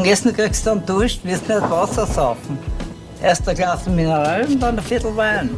Dem Essen kriegst du einen Dusch, wirst nicht Wasser saufen. Erst ein Glas Mineral und dann ein Viertel Wein.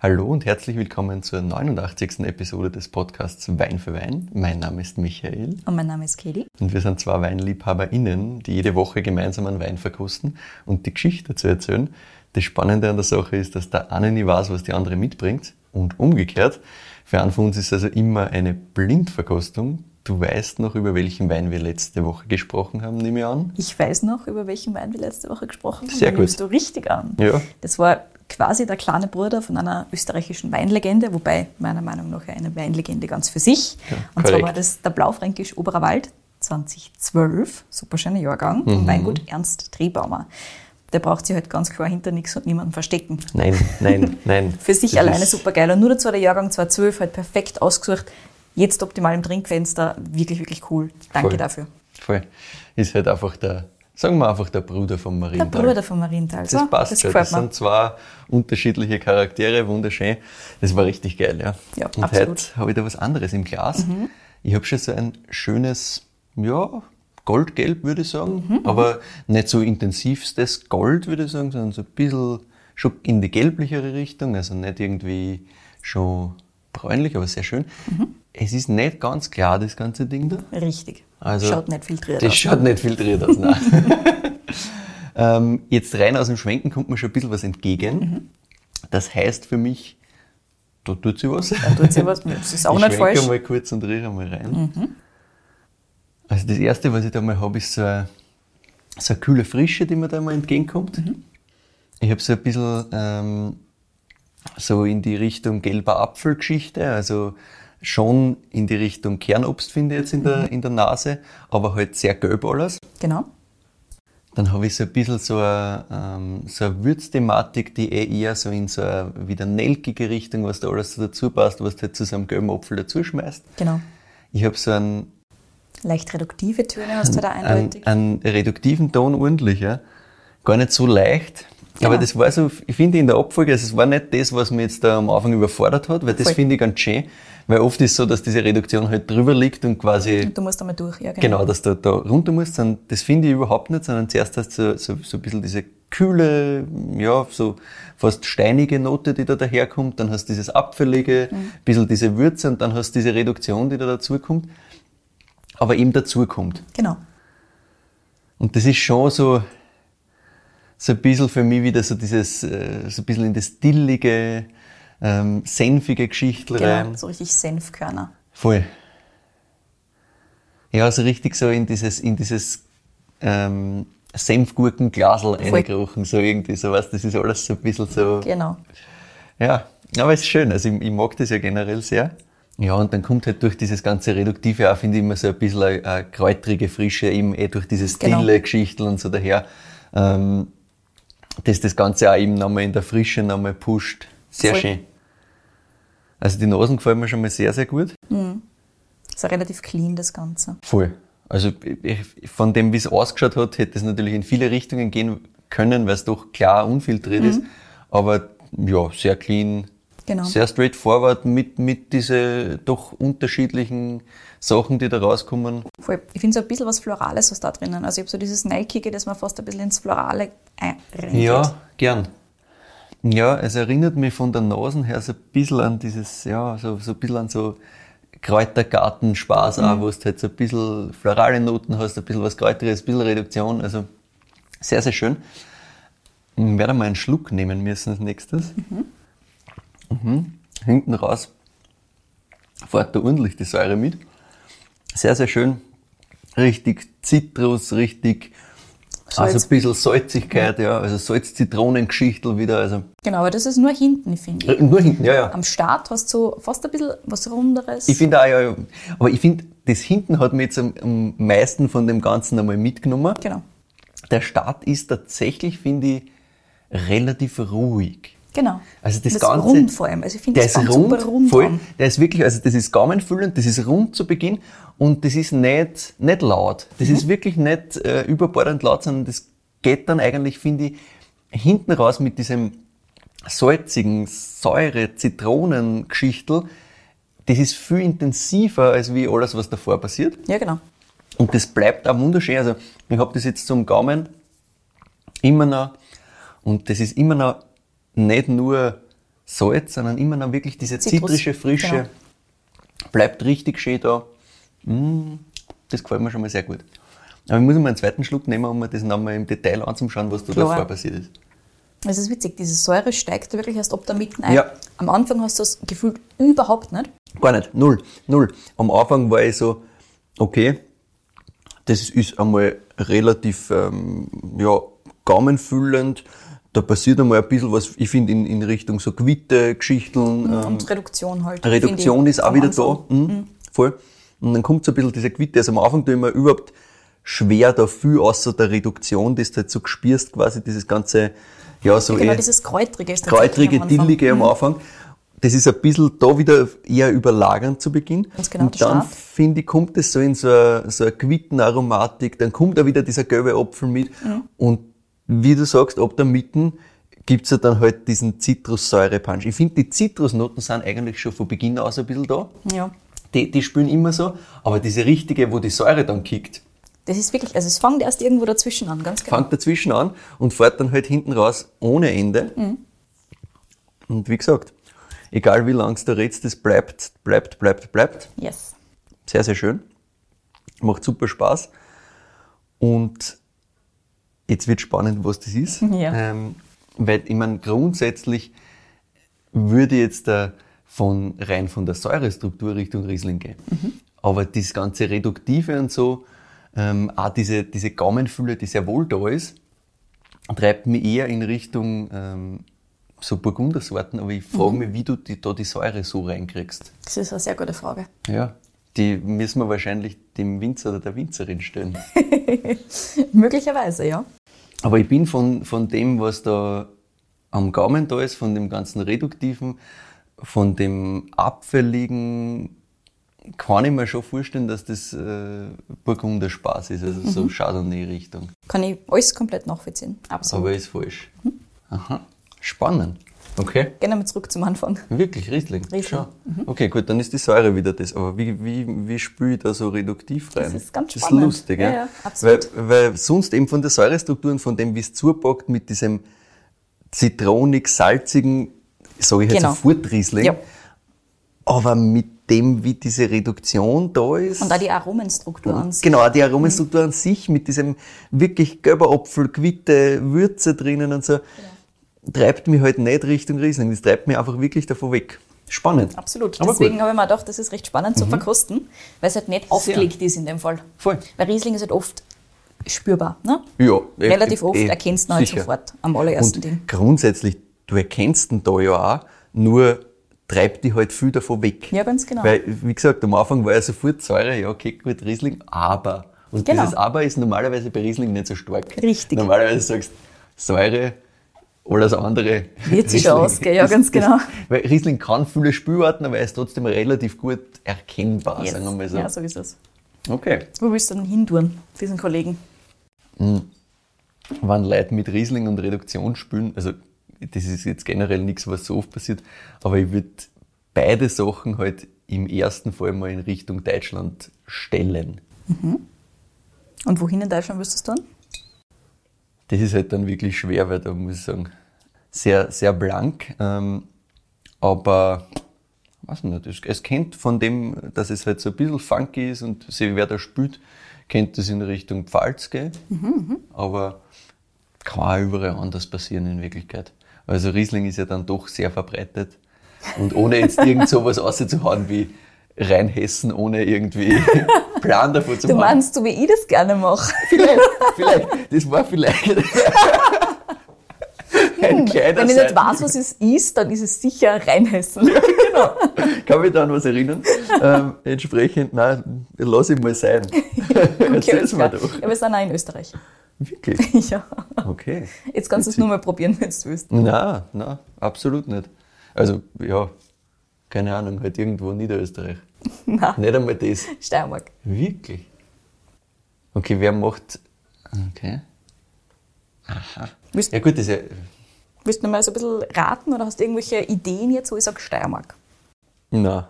Hallo und herzlich willkommen zur 89. Episode des Podcasts Wein für Wein. Mein Name ist Michael. Und mein Name ist Katie. Und wir sind zwei WeinliebhaberInnen, die jede Woche gemeinsam einen Wein verkosten und die Geschichte dazu erzählen. Das Spannende an der Sache ist, dass der eine nie weiß, was die andere mitbringt und umgekehrt. Für einen von uns ist also immer eine Blindverkostung. Du weißt noch, über welchen Wein wir letzte Woche gesprochen haben, nehme ich an. Ich weiß noch, über welchen Wein wir letzte Woche gesprochen haben. Sehr gut. nimmst du richtig an. Ja. Das war quasi der kleine Bruder von einer österreichischen Weinlegende, wobei meiner Meinung nach eine Weinlegende ganz für sich. Ja, Und zwar korrekt. war das der Blaufränkisch Oberer Wald 2012, super schöner Jahrgang, Mhm. vom Weingut Ernst Trebaumer. Der braucht sich halt ganz klar hinter nichts und niemanden verstecken. Nein, nein, nein. Für sich Das alleine super geil. Und nur dazu der Jahrgang 2012 halt perfekt ausgesucht. Jetzt optimal im Trinkfenster. Wirklich, wirklich cool. Danke Voll. dafür. Voll. Ist halt einfach der, sagen wir einfach der Bruder Der Marienthal. Bruder von Marienthal. Das passt das schon. Das sind zwei unterschiedliche Charaktere, wunderschön. Das war richtig geil, ja. Ja, Und absolut. heute habe ich da was anderes im Glas. Ich habe schon so ein schönes, ja, Goldgelb, würde ich sagen. Aber nicht so intensivstes Gold, würde ich sagen, sondern so ein bisschen schon in die gelblichere Richtung. Also nicht irgendwie schon bräunlich, aber sehr schön. Es ist nicht ganz klar, das ganze Ding da. Richtig. Also, Schaut nicht filtriert Das aus. schaut nicht filtriert aus, nein. ähm, jetzt rein aus dem Schwenken kommt mir schon ein bisschen was entgegen. Das heißt für mich, da tut sie was. Da tut sie was. Das ist auch ich nicht falsch. mal kurz und rühre mal rein. Also das erste, was ich da mal habe, ist so eine, so eine kühle Frische, die mir da mal entgegenkommt. Ich habe so ein bisschen ähm, so in die Richtung gelber Apfelgeschichte, also schon in die Richtung Kernobst finde ich jetzt in der, in der Nase, aber halt sehr gelb alles. Genau. Dann habe ich so ein bisschen so eine, ähm, so eine Würzthematik, die eh eher so in so eine wieder nelkige Richtung, was da alles so dazu passt, was du halt zu so einem gelben Apfel dazu schmeißt. Genau. Ich habe so einen, Leicht reduktive Töne hast du da einen, eindeutig. einen reduktiven Ton ordentlich, ja. Gar nicht so leicht. Aber Genau. das war so, ich finde in der Abfolge, also es war nicht das, was mich jetzt da am Anfang überfordert hat, weil das finde ich ganz schön, weil oft ist es so, dass diese Reduktion halt drüber liegt und quasi Du musst einmal durch, ja, Genau, dass du da runter musst, sondern das finde ich überhaupt nicht, sondern zuerst hast du so, so, so ein bisschen diese kühle, ja, so fast steinige Note, die da daherkommt, dann hast du dieses Apfelige, ein bisschen diese Würze und dann hast du diese Reduktion, die da dazukommt, aber eben dazukommt. Genau. Und das ist schon so, so ein bisschen für mich wieder so dieses, äh, so ein bisschen in das dillige, ähm, senfige Geschichtel rein. Genau. So richtig Senfkörner. Voll. Ja, so richtig so in dieses, in dieses ähm, Senfgurkenglasel eingerochen, so irgendwie, so was, das ist alles so ein bisschen so, Genau. ja, aber es ist schön, also ich, ich mag das ja generell sehr. Ja, und dann kommt halt durch dieses ganze Reduktive auch, finde ich, immer so ein bisschen eine, eine kräutrige Frische, eben eh durch dieses Genau. stille Geschichtel und so daher, ähm, dass das Ganze auch eben nochmal in der Frische nochmal pusht. Sehr Voll. schön. Also die Nasen gefallen mir schon mal sehr, sehr gut. Ist ja relativ clean, das Ganze. Voll. Also ich- von dem, wie es ausgeschaut hat, hätte es natürlich in viele Richtungen gehen können, weil es doch klar unfiltriert ist. Aber ja, sehr clean, Genau. sehr straightforward mit, mit diese doch unterschiedlichen Sachen, die da rauskommen. Voll. Ich finde so ein bisschen was Florales, was da drinnen. Also ich habe so dieses Nelkige, das man fast ein bisschen ins Florale reingeht. Ja, gern. Ja, es erinnert mich von der Nase her so ein bisschen an dieses, ja, so, so ein bisschen an so Kräutergartenspaß auch, wo du halt so ein bisschen florale Noten hast, ein bisschen was Kräuteriges, ein bisschen Reduktion, also sehr, sehr schön. Ich werde mal einen Schluck nehmen müssen als nächstes. Mhm. Hinten raus fährt da ordentlich die Säure mit. Sehr, sehr schön. Richtig Zitrus, richtig Salz. also ein bisschen Salzigkeit, ja, also Salz-Zitronen-Geschichtel wieder, also Genau, aber das ist nur hinten, finde ich. äh, nur hinten, ja, ja. Am Start hast du fast ein bisschen was Runderes. Ich finde auch, ja, ja, aber ich finde, das hinten hat mir jetzt am, am meisten von dem Ganzen einmal mitgenommen. genau. Der Start ist tatsächlich, finde ich, relativ ruhig. Genau. Also das das Ganze- rund vor allem. Also ich finde das ist ganz rund, super rund voll. an. Der ist wirklich, also das ist gaumenfüllend, das ist rund zu Beginn und das ist nicht, nicht laut. Das Mhm. ist wirklich nicht äh, überbordend laut, sondern das geht dann eigentlich, finde ich, hinten raus mit diesem salzigen, Säure, Zitronengeschichtel. Das ist viel intensiver als wie alles, was davor passiert. Ja, genau. Und das bleibt auch wunderschön. Also ich habe das jetzt zum Gaumen immer noch und das ist immer noch nicht nur Salz, sondern immer noch wirklich diese Zitrus, zitrische Frische. genau. Bleibt richtig schön da. Mm, das gefällt mir schon mal sehr gut. Aber ich muss mal einen zweiten Schluck nehmen, um mir das nochmal im Detail anzuschauen, was da Klar. davor passiert ist. Es ist witzig, diese Säure steigt wirklich erst ab der Mitte ein. Ja. Am Anfang hast du das gefühlt überhaupt nicht. Gar nicht, null, null. Am Anfang war ich so, okay, das ist einmal relativ, ähm, ja, gaumenfüllend. Da passiert einmal ein bisschen was, ich finde, in, in Richtung so Quitte-Geschichten. Ähm, Und Reduktion halt. Reduktion ist auch wieder Anfang. da. Mhm. Voll. Und dann kommt so ein bisschen diese Quitte. Also am Anfang tue ich mir überhaupt schwer da viel außer der Reduktion, das du halt so gespürst quasi, dieses ganze, ja, so Genau, eh dieses Kräutrige ist kräutrige, am Anfang. Mhm. dillige am Anfang. Das ist ein bisschen da wieder eher überlagernd zu Beginn. Ganz genau, Und dann, finde ich, kommt es so in so eine, so eine Quittenaromatik, dann kommt auch wieder dieser gelbe Apfel mit. Mhm. Und wie du sagst, ab der Mitte gibt's ja dann halt diesen Zitrussäure-Punch. Ich finde, die Zitrusnoten sind eigentlich schon von Beginn aus ein bisschen da. Ja. Die, die spielen immer so, aber diese richtige, wo die Säure dann kickt, Das ist wirklich, also es fängt erst irgendwo dazwischen an, ganz genau. fängt dazwischen an und fährt dann halt hinten raus ohne Ende. Mhm. Und wie gesagt, egal wie lang es da redst, das bleibt, bleibt, bleibt, bleibt. Yes. Sehr, sehr schön. Macht super Spaß. Und jetzt wird spannend, was das ist. Ja. Ähm, weil, ich meine, grundsätzlich würde jetzt da von, rein von der Säurestruktur Richtung Riesling gehen. Aber das ganze Reduktive und so, ähm, auch diese, diese Gaumenfülle, die sehr wohl da ist, treibt mich eher in Richtung ähm, so Burgundersorten, aber ich frage mich, wie du die, da die Säure so reinkriegst. Das ist eine sehr gute Frage. Ja, die müssen wir wahrscheinlich dem Winzer oder der Winzerin stellen. Möglicherweise, ja. Aber ich bin von, von dem, was da am Gaumen da ist, von dem ganzen Reduktiven, von dem Abfälligen, kann ich mir schon vorstellen, dass das äh, Burgunder Spaß ist, also so Chardonnay-Richtung. Kann ich alles komplett nachvollziehen. Absolut. Aber ist falsch. Aha, spannend. Okay. Gehen wir mal zurück zum Anfang. Wirklich, Riesling. Riesling. Schau. Okay, gut, dann ist die Säure wieder das. Aber wie, wie, wie spüle ich da so reduktiv rein? ist ganz Das spannend. ist lustig, ja? Ja, ja, absolut. Weil, weil sonst eben von der Säurestruktur und von dem, wie es zupackt, mit diesem zitronig-salzigen, sage ich jetzt Genau. sofort Riesling. Ja. Aber mit dem, wie diese Reduktion da ist. Und auch die Aromenstruktur an sich. Genau, die Aromenstruktur an sich mit diesem wirklich gelber Apfel, Quitte, Würze drinnen und so, treibt mich halt nicht Richtung Riesling. Das treibt mich einfach wirklich davon weg. Spannend. Absolut. Aber Deswegen gut. Mhm. habe ich mir gedacht, das ist recht spannend zu verkosten, weil es halt nicht aufgelegt ist in dem Fall. Voll. Weil Riesling ist halt oft spürbar. Ne? Ja, eh- Relativ oft eh, erkennst du ihn halt sofort am allerersten Und Ding. grundsätzlich, du erkennst ihn da ja auch, nur treibt dich halt viel davon weg. Ja, ganz genau. Weil, wie gesagt, am Anfang war ja sofort Säure, ja, okay, gut, Riesling, aber. Und Genau. dieses Aber ist normalerweise bei Riesling nicht so stark. Richtig. Normalerweise sagst du Säure, alles andere. Wird sich ausgehen, ja, ganz genau. weil Riesling kann viele Spülarten, aber er ist trotzdem relativ gut erkennbar, Yes. sagen wir mal so. Ja, so ist es. Okay. Wo willst du denn hintun, diesen Kollegen? wenn Leute mit Riesling und Reduktion spülen, also das ist jetzt generell nichts, was so oft passiert, aber ich würde beide Sachen halt im ersten Fall mal in Richtung Deutschland stellen. Und wohin in Deutschland wirst du es tun? Das ist halt dann wirklich schwer, weil da muss ich sagen, sehr, sehr blank, ähm, aber weiß nicht, es, kennt von dem, dass es halt so ein bisschen funky ist und sie, wer da spült, kennt das in Richtung Pfalz gehen, aber kann auch überall anders passieren in Wirklichkeit. Also Riesling ist ja dann doch sehr verbreitet. Und ohne jetzt irgend sowas auszuhauen wie Rheinhessen, ohne irgendwie Plan davon zu Du haben. meinst, so wie ich das gerne mache. Vielleicht, vielleicht, das war vielleicht ein kleiner Wenn ich nicht weiß, was es ist, dann ist es sicher Rheinhessen. Kann mich da an was erinnern? ähm, entsprechend, nein, lass ich mal sein. Erzähl's mir doch. Ja, wir sind auch in Österreich. Wirklich? Ja. Okay. Jetzt kannst du es nur mal probieren, wenn du willst. Na, na, absolut nicht. Also, ja, keine Ahnung, halt irgendwo in Niederösterreich. Nein, Nicht einmal das. Steiermark. Wirklich? Okay, wer macht. Okay. Aha. Willst, Ja, gut, das ist ja. willst du noch mal so ein bisschen raten oder hast du irgendwelche Ideen jetzt, wo ich sage Steiermark? Na,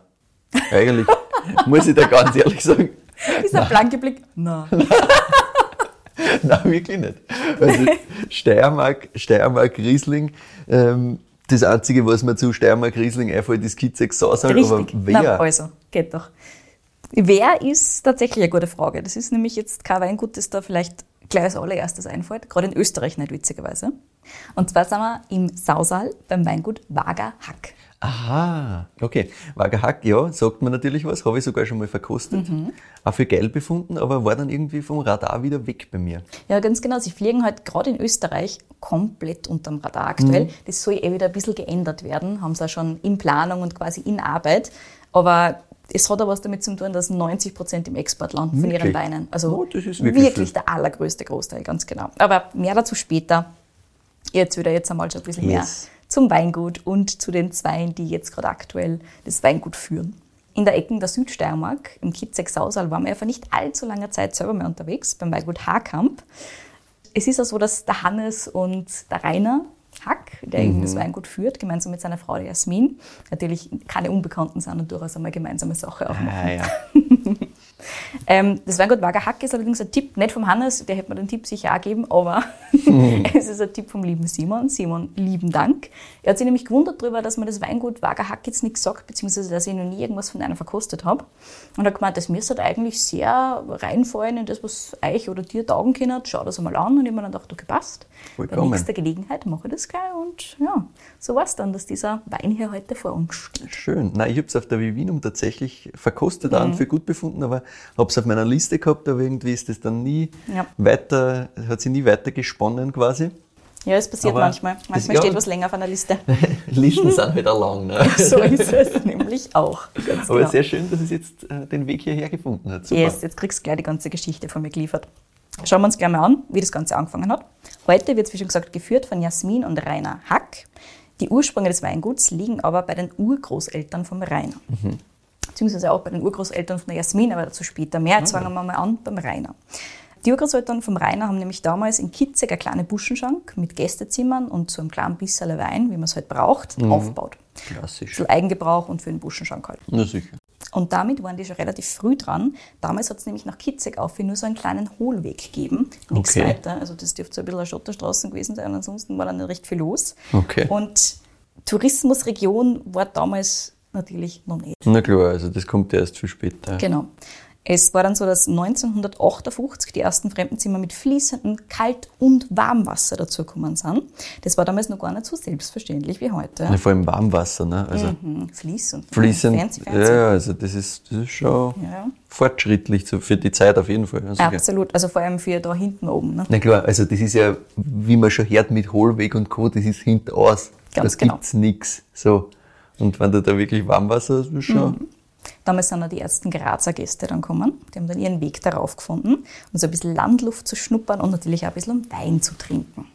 eigentlich muss ich da ganz ehrlich sagen, Dieser blanke Blick, na. Nein, wirklich nicht. Also Steiermark, Steiermark Riesling, ähm, das Einzige, was mir zu Steiermark Riesling einfällt, ist Kitzex Sausal, aber wer? Na, also, geht doch. Wer ist tatsächlich eine gute Frage. Das ist nämlich jetzt kein Weingut, das da vielleicht gleich als allererstes einfällt. Gerade in Österreich nicht, witzigerweise. Und zwar sind wir im Sausal beim Weingut Wager Hack. Aha, okay. Wagerhack, ja, sagt mir natürlich was, habe ich sogar schon mal verkostet. Mhm. Auch für geil befunden, aber war dann irgendwie vom Radar wieder weg bei mir. Ja, ganz genau. Sie fliegen halt gerade in Österreich komplett unterm Radar aktuell. Das soll eh wieder ein bisschen geändert werden. Haben sie auch schon in Planung und quasi in Arbeit. Aber es hat auch was damit zu tun, dass 90 Prozent im Export landen von ihren? Weinen. Also Oh, wirklich wirklich der allergrößte Großteil, ganz genau. Aber mehr dazu später. Jetzt wieder jetzt einmal schon ein bisschen mehr Yes. Zum Weingut und zu den Zweien, die jetzt gerade aktuell das Weingut führen. In der Ecken der Südsteiermark, im Kitzeck-Sausal, waren wir ja vor nicht allzu langer Zeit selber mal unterwegs, beim Weingut Haarkamp. Es ist auch so, dass der Hannes und der Rainer Hack, der eben Mhm. das Weingut führt, gemeinsam mit seiner Frau Jasmin, natürlich keine Unbekannten sind und durchaus einmal gemeinsame Sache auch machen. Ah, ja. Ähm, das Weingut Hack ist allerdings ein Tipp, nicht vom Hannes, der hätte mir den Tipp sicher auch gegeben, aber es ist ein Tipp vom lieben Simon. Simon, lieben Dank. Er hat sich nämlich gewundert darüber, dass man das Weingut Hack jetzt nichts sagt, beziehungsweise dass ich noch nie irgendwas von einer verkostet habe. Und er hat gemeint, das müsste halt eigentlich sehr reinfallen in das, was euch oder dir taugen können. Schau das einmal an. Und ich habe mir dann gedacht, okay, passt. Bei nächster Gelegenheit mache ich das gleich. Und ja, so war es dann, dass dieser Wein hier heute vor uns steht. Schön. Nein, ich habe es auf der Vivinum tatsächlich verkostet Mhm. und für gut befunden, aber habe es auf meiner Liste gehabt, aber irgendwie ist das dann nie Ja. weiter, hat sich nie weiter gesponnen quasi. Ja, es passiert Aber manchmal. Manchmal ja. steht was länger auf einer Liste. Listen sind halt auch lang. Ne? So ist es nämlich auch. Ganz Aber genau. sehr schön, dass es jetzt äh, den Weg hierher gefunden hat. Super. Yes, jetzt kriegst du gleich die ganze Geschichte von mir geliefert. Schauen wir uns gleich mal an, wie das Ganze angefangen hat. Heute wird es, wie schon gesagt, geführt von Jasmin und Rainer Hack. Die Ursprünge des Weinguts liegen aber bei den Urgroßeltern vom Rainer. Beziehungsweise auch bei den Urgroßeltern von der Jasmin, aber dazu später mehr. Jetzt fangen wir mal an beim Rainer. Die Urgroßeltern vom Rainer haben nämlich damals in Kitzig eine kleine Buschenschank mit Gästezimmern und so einem kleinen Bisserle Wein, wie man es halt braucht, aufgebaut. Klassisch. Für Eigengebrauch und für den Buschenschank halt. Na sicher. Und damit waren die schon relativ früh dran. Damals hat es nämlich nach Kitzig auf nur so einen kleinen Hohlweg gegeben. Nichts Okay. weiter. Also das dürfte so ein bisschen eine Schotterstraße gewesen sein. Ansonsten war dann nicht recht viel los. Okay. Und Tourismusregion war damals natürlich noch nicht. Na klar, also das kommt erst viel später. Genau. Es war dann so, dass 1958 die ersten Fremdenzimmer mit fließendem Kalt- und Warmwasser dazugekommen sind. Das war damals noch gar nicht so selbstverständlich wie heute. Ja, vor allem Warmwasser, ne? Also Mhm, fließend. fließend. Fancy, Ja, fancy. ja, also das ist, das ist schon Ja. fortschrittlich für die Zeit auf jeden Fall. Sicher. Absolut. Also vor allem für da hinten oben. Ne? Na klar, also das ist ja, wie man schon hört mit Hohlweg und Co., das ist hinteraus. Ganz da genau. gibt's nix. So. Und wenn du da wirklich Warmwasser hast, ist schon. Mhm. Damals sind dann die ersten Grazer Gäste dann gekommen. Die haben dann ihren Weg darauf gefunden, um so ein bisschen Landluft zu schnuppern und natürlich auch ein bisschen um Wein zu trinken.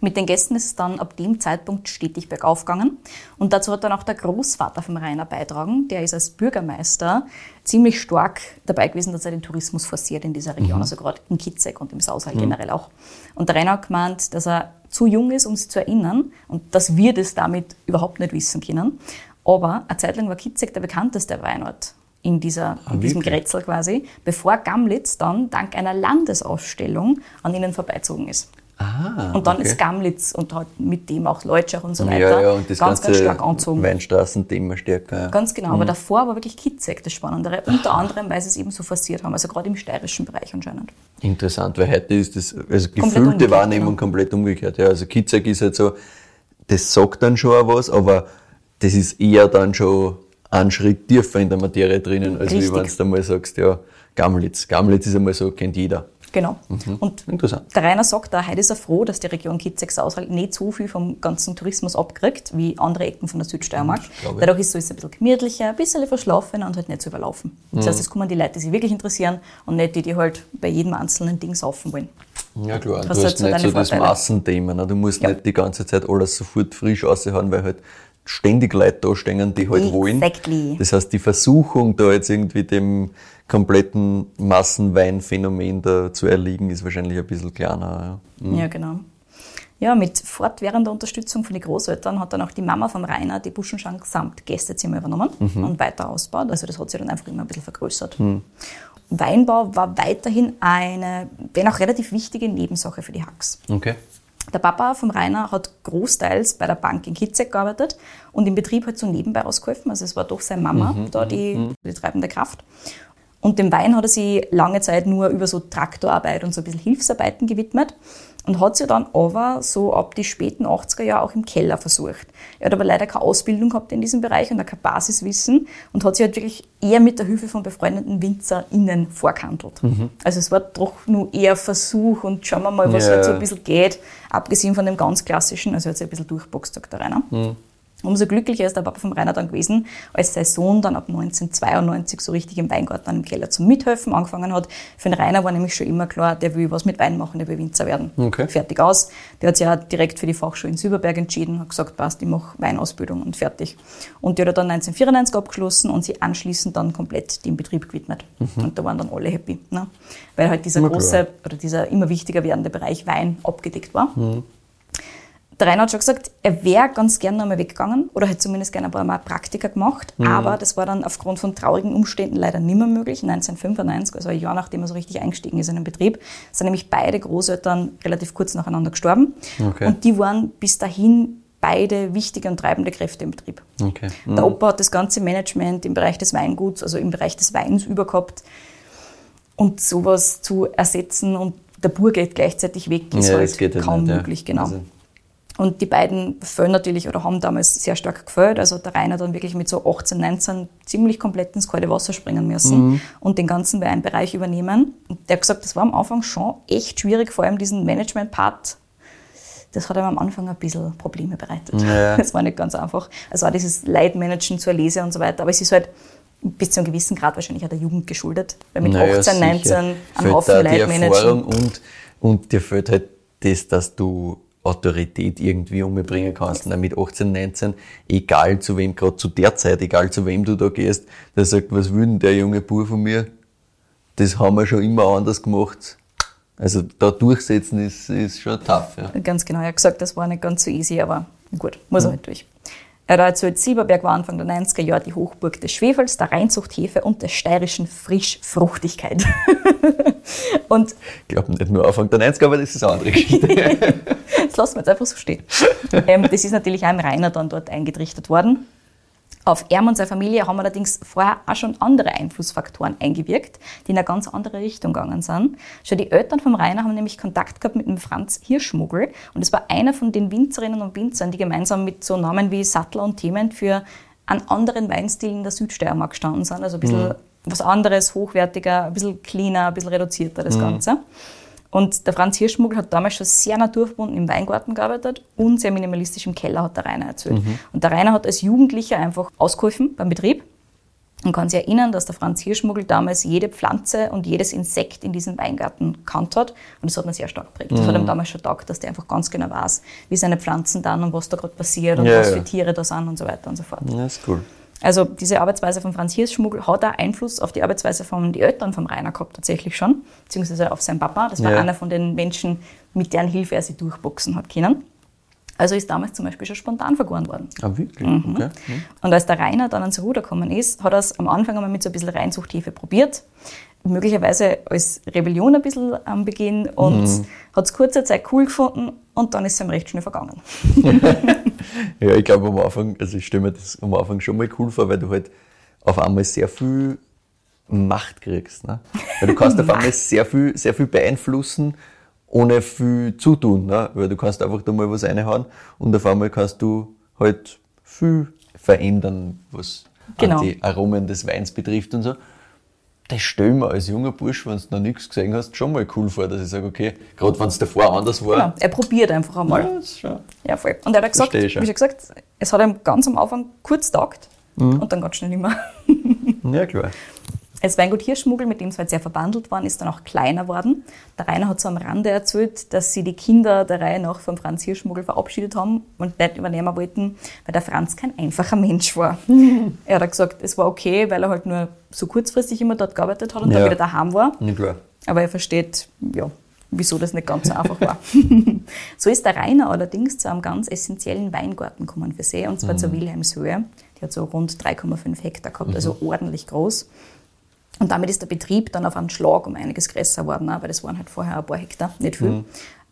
Mit den Gästen ist es dann ab dem Zeitpunkt stetig bergauf gegangen. Und dazu hat dann auch der Großvater vom Rainer beitragen. Der ist als Bürgermeister ziemlich stark dabei gewesen, dass er den Tourismus forciert in dieser Region, also gerade in Kitzek und im Sausal generell auch. Und der Rainer hat gemeint, dass er zu jung ist, um sich zu erinnern und dass wir das damit überhaupt nicht wissen können. Aber eine Zeit lang war Kitzek der bekannteste Weinort in, dieser, in diesem? Grätzl quasi, bevor Gamlitz dann dank einer Landesausstellung an ihnen vorbeizogen ist. Ah, Und dann okay. ist Gamlitz und halt mit dem auch Leutschach und so Ja, weiter ja, und das ganz, ganze ganz stark angezogen. Weinstraßenthema stärker. Ja. Ganz genau, Mhm. aber davor war wirklich Kitzek das Spannendere. Unter anderem, weil sie es eben so forciert haben, also gerade im steirischen Bereich anscheinend. Interessant, weil heute ist das, also gefühlte Wahrnehmung genau. komplett umgekehrt. Ja, also Kitzek ist halt so, das sagt dann schon auch was, aber das ist eher dann schon einen Schritt tiefer in der Materie drinnen, als wie Richtig. wenn du einmal sagst, ja, Gamlitz. Gamlitz ist einmal so, kennt jeder. Genau. Mhm. Und Interessant. der Rainer sagt da, heute ist er froh, dass die Region Kitzek-Sausal nicht so viel vom ganzen Tourismus abkriegt, wie andere Ecken von der Südsteiermark. Das ich. Dadurch ist es so ein bisschen gemütlicher, ein bisschen verschlafener und halt nicht so überlaufen. Das Mhm. heißt, es kommen die Leute, die sich wirklich interessieren und nicht die, die halt bei jedem einzelnen Ding saufen wollen. Ja klar, du Hast halt so nicht so das Vorteile. Massenthema. Ne? Du musst Ja. nicht die ganze Zeit alles sofort frisch raushauen, weil halt ständig Leute da stehen, die halt wollen. Exactly. Das heißt, die Versuchung, da jetzt irgendwie dem kompletten Massenweinphänomen da zu erliegen, ist wahrscheinlich ein bisschen kleiner. Ja. Ja, genau. Ja, mit fortwährender Unterstützung von den Großeltern hat dann auch die Mama vom Rainer die Buschenschank samt Gästezimmer übernommen Mhm. und weiter ausgebaut. Also das hat sich dann einfach immer ein bisschen vergrößert. Weinbau war weiterhin eine, wenn auch relativ wichtige Nebensache für die Hacks. Okay. Der Papa vom Rainer hat großteils bei der Bank in Kitzek gearbeitet und im Betrieb halt so nebenbei ausgeholfen. Also es war doch seine Mama da die, die treibende Kraft. Und dem Wein hat er sich lange Zeit nur über so Traktorarbeit und so ein bisschen Hilfsarbeiten gewidmet und hat sich dann aber so ab die späten 80er Jahre auch im Keller versucht. Er hat aber leider keine Ausbildung gehabt in diesem Bereich und auch kein Basiswissen und hat sich halt wirklich eher mit der Hilfe von befreundeten WinzerInnen vorkantelt. Also es war doch nur eher Versuch und schauen wir mal, was Ja. halt so ein bisschen geht, abgesehen von dem ganz klassischen, also er hat sich ein bisschen durchboxt, sagt der Rainer. Umso glücklicher ist der Papa vom Rainer dann gewesen, als sein Sohn dann ab 1992 so richtig im Weingarten im Keller zum Mithelfen angefangen hat. Für den Rainer war nämlich schon immer klar, der will was mit Wein machen, der will Winzer werden. Okay. Fertig aus. Der hat sich ja direkt für die Fachschule in Silberberg entschieden, hat gesagt, passt, ich mache Weinausbildung und fertig. Und die hat er dann 1994 abgeschlossen und sie anschließend dann komplett dem Betrieb gewidmet. Und da waren dann alle happy. Ne? Weil halt dieser klar. große oder dieser immer wichtiger werdende Bereich Wein abgedeckt war. Der Rainer hat schon gesagt, er wäre ganz gerne nochmal weggegangen oder hätte zumindest gerne ein paar Mal Praktika gemacht, aber das war dann aufgrund von traurigen Umständen leider nicht mehr möglich. 1995, also ein Jahr nachdem er so richtig eingestiegen ist in den Betrieb, sind nämlich beide Großeltern relativ kurz nacheinander gestorben. Okay. Und die waren bis dahin beide wichtige und treibende Kräfte im Betrieb. Okay. Der Opa hat das ganze Management im Bereich des Weinguts, also im Bereich des Weins übergehabt. Und sowas zu ersetzen und der Bur geht gleichzeitig weg, ist Ja, halt halt kaum nicht, ja. möglich, genau. Also- Und die beiden fehlen natürlich oder haben damals sehr stark gefällt. Also der Rainer dann wirklich mit so 18, 19 ziemlich komplett ins kalte Wasser springen müssen Mhm. und den ganzen Weinbereich übernehmen. Und der hat gesagt, das war am Anfang schon echt schwierig, vor allem diesen Management-Part. Das hat ihm am Anfang ein bisschen Probleme bereitet. Ja. Das war nicht ganz einfach. Also auch dieses Leitmanagen zur Lese und so weiter. Aber es ist halt bis zu einem gewissen Grad wahrscheinlich auch der Jugend geschuldet. Weil mit Naja, 18, sicher. 19 einen Fehlt Haufen da die Leute Erfahrung managen. und, und dir fehlt halt das, dass du Autorität irgendwie umbringen kannst. Und mit 18, 19, egal zu wem, gerade zu der Zeit, egal zu wem du da gehst, der sagt, was will denn der junge Bub von mir? Das haben wir schon immer anders gemacht. Also da durchsetzen ist, ist schon tough. Ja. Ganz genau, er hat gesagt, das war nicht ganz so easy, aber gut, muss er halt durch. Er hat erzählt, Silberberg war Anfang der 90er Jahre die Hochburg des Schwefels, der Reinzuchthefe und der steirischen Frischfruchtigkeit. und Ich glaube nicht nur Anfang der 90er, aber das ist eine andere Geschichte. das lassen wir jetzt einfach so stehen. ähm, das ist natürlich auch im Rainer dann dort eingetrichtert worden. Auf er und seine Familie haben allerdings vorher auch schon andere Einflussfaktoren eingewirkt, die in eine ganz andere Richtung gegangen sind. Schon die Eltern vom Rainer haben nämlich Kontakt gehabt mit dem Franz Hirschmuggel und das war einer von den Winzerinnen und Winzern, die gemeinsam mit so Namen wie Sattler und Thement für einen anderen Weinstil in der Südsteiermark gestanden sind. Also ein bisschen was anderes, hochwertiger, ein bisschen cleaner, ein bisschen reduzierter das Ganze. Und der Franz Hirschmuggel hat damals schon sehr naturverbunden im Weingarten gearbeitet und sehr minimalistisch im Keller, hat der Rainer erzählt. Und der Rainer hat als Jugendlicher einfach ausgeholfen beim Betrieb und kann sich erinnern, dass der Franz Hirschmuggel damals jede Pflanze und jedes Insekt in diesem Weingarten kannt hat. Und das hat ihn sehr stark geprägt. Das hat ihm damals schon taugt, dass der einfach ganz genau weiß, wie seine Pflanzen dann und was da gerade passiert und Ja, was ja. für Tiere da sind und so weiter und so fort. ja, ist cool. Also diese Arbeitsweise von Franz Hirschmuggel hat auch Einfluss auf die Arbeitsweise von den Eltern vom Rainer gehabt, tatsächlich schon, beziehungsweise auf seinen Papa. Das war Ja. einer von den Menschen, mit deren Hilfe er sich durchboxen hat können. Also ist damals zum Beispiel schon spontan vergoren worden. Ah, wirklich? Mhm. Okay. Und als der Rainer dann ans Ruder gekommen ist, hat er es am Anfang einmal mit so ein bisschen Reinzuchthefe probiert. Möglicherweise als Rebellion ein bisschen am Beginn und Mhm. hat es kurze Zeit cool gefunden und dann ist es ihm recht schnell vergangen. Ja, ich glaube am Anfang, also ich stelle mir das am Anfang schon mal cool vor, weil du halt auf einmal sehr viel Macht kriegst. Ne? Weil du kannst auf einmal sehr viel, sehr viel beeinflussen, ohne viel zutun. Ne? Weil du kannst einfach da mal was reinhauen und auf einmal kannst du halt viel verändern, was Genau. die Aromen des Weins betrifft und so. Das stelle ich mir als junger Bursch, wenn du noch nichts gesehen hast, schon mal cool vor, dass ich sage, okay, gerade wenn es davor anders war, Genau. Er probiert einfach einmal. ja, schon. Ja, voll. Und er hat gesagt, wie schon gesagt, es hat ihm ganz am Anfang kurz taugt Mhm. und dann ganz schnell nicht mehr. Ja, klar. Das Weingut Hirschmuggel, mit dem es halt sehr verbandelt waren, ist dann auch kleiner worden. Der Rainer hat so am Rande erzählt, dass sie die Kinder der Reihe nach von Franz Hirschmuggel verabschiedet haben und nicht übernehmen wollten, weil der Franz kein einfacher Mensch war. er hat gesagt, es war okay, weil er halt nur so kurzfristig immer dort gearbeitet hat und dann Ja. wieder daheim war. Ja, klar. Aber er versteht, ja, wieso das nicht ganz so einfach war. so ist der Rainer allerdings zu einem ganz essentiellen Weingarten gekommen für sie, und zwar zur Wilhelmshöhe. Die hat so rund 3,5 Hektar gehabt, also ordentlich groß. Und damit ist der Betrieb dann auf einen Schlag um einiges größer geworden, auch, weil das waren halt vorher ein paar Hektar, nicht viel. Mhm.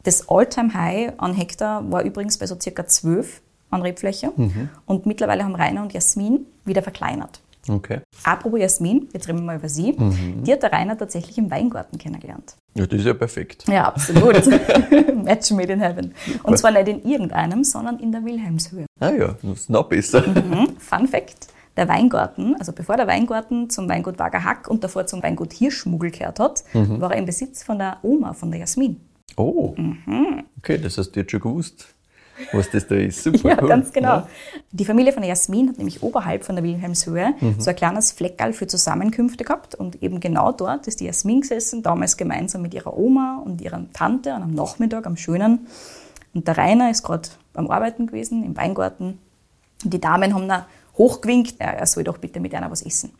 Das All-Time-High an Hektar war übrigens bei so circa 12 an Rebfläche. Mhm. Und mittlerweile haben Rainer und Jasmin wieder verkleinert. Okay. Apropos Jasmin, jetzt reden wir mal über sie. Mhm. Die hat der Rainer tatsächlich im Weingarten kennengelernt. Ja, das ist ja perfekt. Ja, absolut. Match made in heaven. Und zwar nicht in irgendeinem, sondern in der Wilhelmshöhe. Ah ja, das ist noch besser. Mhm. Fun Fact: Der Weingarten, also bevor der Weingarten zum Weingut Wagerhack und davor zum Weingut Hirschmuggel gehört hat, Mhm. war er im Besitz von der Oma, von der Jasmin. Oh. Mhm. Okay, das hast du jetzt schon gewusst, was das da ist. Super Ja, cool. ganz genau. Ja. Die Familie von der Jasmin hat nämlich oberhalb von der Wilhelmshöhe Mhm. so ein kleines Fleckerl für Zusammenkünfte gehabt und eben genau dort ist die Jasmin gesessen, damals gemeinsam mit ihrer Oma und ihrer Tante und am Nachmittag am Schönen. Und der Rainer ist gerade beim Arbeiten gewesen im Weingarten. Und die Damen haben ihn hochgewinkt, er er soll doch bitte mit einer was essen.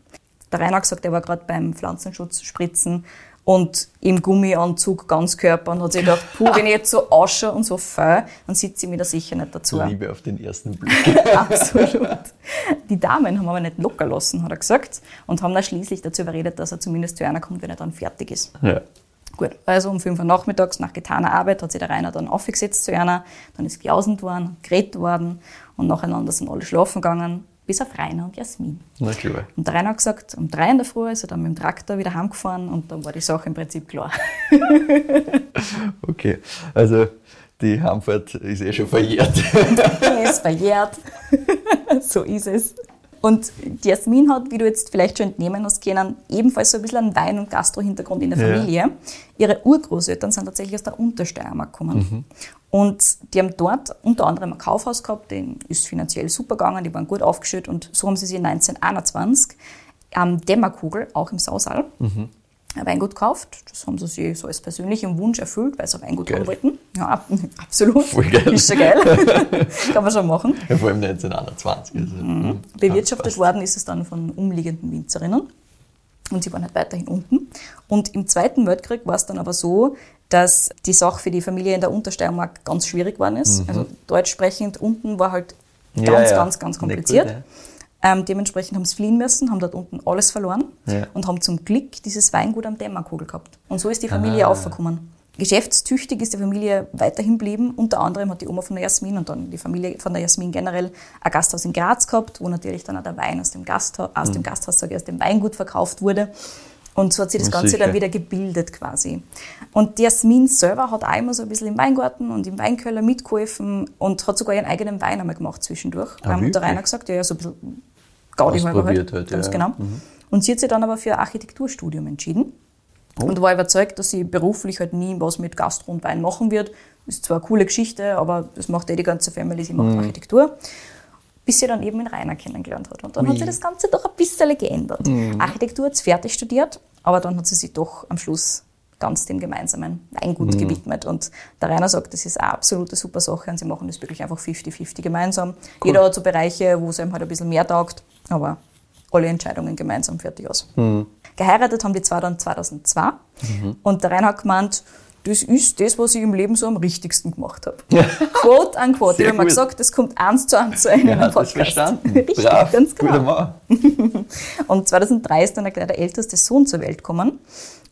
Der Rainer hat gesagt, er war gerade beim Pflanzenschutz spritzen und im Gummianzug Ganzkörper und hat sich gedacht, puh, wenn ich jetzt so ausschaue und so fein, dann sitze ich mir da sicher nicht dazu. Liebe auf den ersten Blick. Absolut. Die Damen haben aber nicht locker lassen, hat er gesagt, und haben dann schließlich dazu überredet, dass er zumindest zu einer kommt, wenn er dann fertig ist. Ja. Gut, also um 5 Uhr nachmittags nach getaner Arbeit hat sich der Rainer dann aufgesetzt zu einer, dann ist gejausend worden, geredet worden und nacheinander sind alle schlafen gegangen, bis auf Rainer und Jasmin. Na klar. Und der Rainer hat gesagt, um drei in der Früh ist er dann mit dem Traktor wieder heimgefahren und dann war die Sache im Prinzip klar. Okay. Also die Heimfahrt ist eh schon verjährt. Er ist verjährt. so ist es. Und die Jasmin hat, wie du jetzt vielleicht schon entnehmen hast können, ebenfalls so ein bisschen einen Wein- und Gastro-Hintergrund in der Ja. Familie. Ihre Urgroßeltern sind tatsächlich aus der Untersteiermark gekommen. Und die haben dort unter anderem ein Kaufhaus gehabt, den ist finanziell super gegangen, die waren gut aufgestellt und so haben sie sich 1921 am Dämmerkugel, auch im Sausal, ein Weingut gekauft. Das haben sie sich so als persönlichen Wunsch erfüllt, weil sie ein Weingut Geil. haben wollten. Ja, ab- absolut. Voll geil. Ist schon geil. Kann man schon machen. Ja, vor allem 1921. Also, Mhm. Bewirtschaftet passt. worden ist es dann von umliegenden Winzerinnen. Und sie waren halt weiterhin unten. Und im Zweiten Weltkrieg war es dann aber so, dass die Sache für die Familie in der Untersteiermark ganz schwierig geworden ist. Also deutsch sprechend unten war halt ganz, Mhm. Ja, ja. ganz, ganz Nicht kompliziert. gut, ähm, dementsprechend haben sie fliehen müssen, haben dort unten alles verloren und haben zum Glück dieses Weingut am Dämmerkugel gehabt. Und so ist die Familie Ah. aufgekommen. Geschäftstüchtig ist die Familie weiterhin geblieben. Unter anderem hat die Oma von der Jasmin und dann die Familie von der Jasmin generell ein Gasthaus in Graz gehabt, wo natürlich dann auch der Wein aus dem Gasthaus, aus Mhm. dem Gasthaus, sage ich, aus dem Weingut verkauft wurde. Und so hat sich das Ganze sicher. dann wieder gebildet quasi. Und die Jasmin selber hat auch immer so ein bisschen im Weingarten und im Weinkeller mitgeholfen und hat sogar ihren eigenen Wein einmal gemacht zwischendurch. Ah, und der? Rainer gesagt, ja, ja, so ein bisschen Gaudi halber Ausprobiert halt. halt, Ganz ja. genau. Und sie hat sich dann aber für ein Architekturstudium entschieden. Und war überzeugt, dass sie beruflich halt nie was mit Gastro und Wein machen wird. Ist zwar eine coole Geschichte, aber das macht eh die ganze Family, sie macht Architektur. Bis sie dann eben den Rainer kennengelernt hat. Und dann hat sich das Ganze doch ein bisschen geändert. Architektur hat sie fertig studiert, aber dann hat sie sich doch am Schluss ganz dem gemeinsamen Weingut gewidmet. Und der Rainer sagt, das ist eine absolute super Sache und sie machen das wirklich einfach 50-50 gemeinsam. Jeder hat so Bereiche, wo es ihm halt ein bisschen mehr taugt, aber alle Entscheidungen gemeinsam fertig aus. Geheiratet haben die zwei dann 2002 und der Rainer hat gemeint, das ist das, was ich im Leben so am richtigsten gemacht habe. Quote an Quote. Ich habe gut. gesagt, das kommt eins zu eins zu einem Ja, hat das Podcast. verstanden. Richtig, Brav, ganz genau. Und 2003 ist dann gleich der älteste Sohn zur Welt gekommen.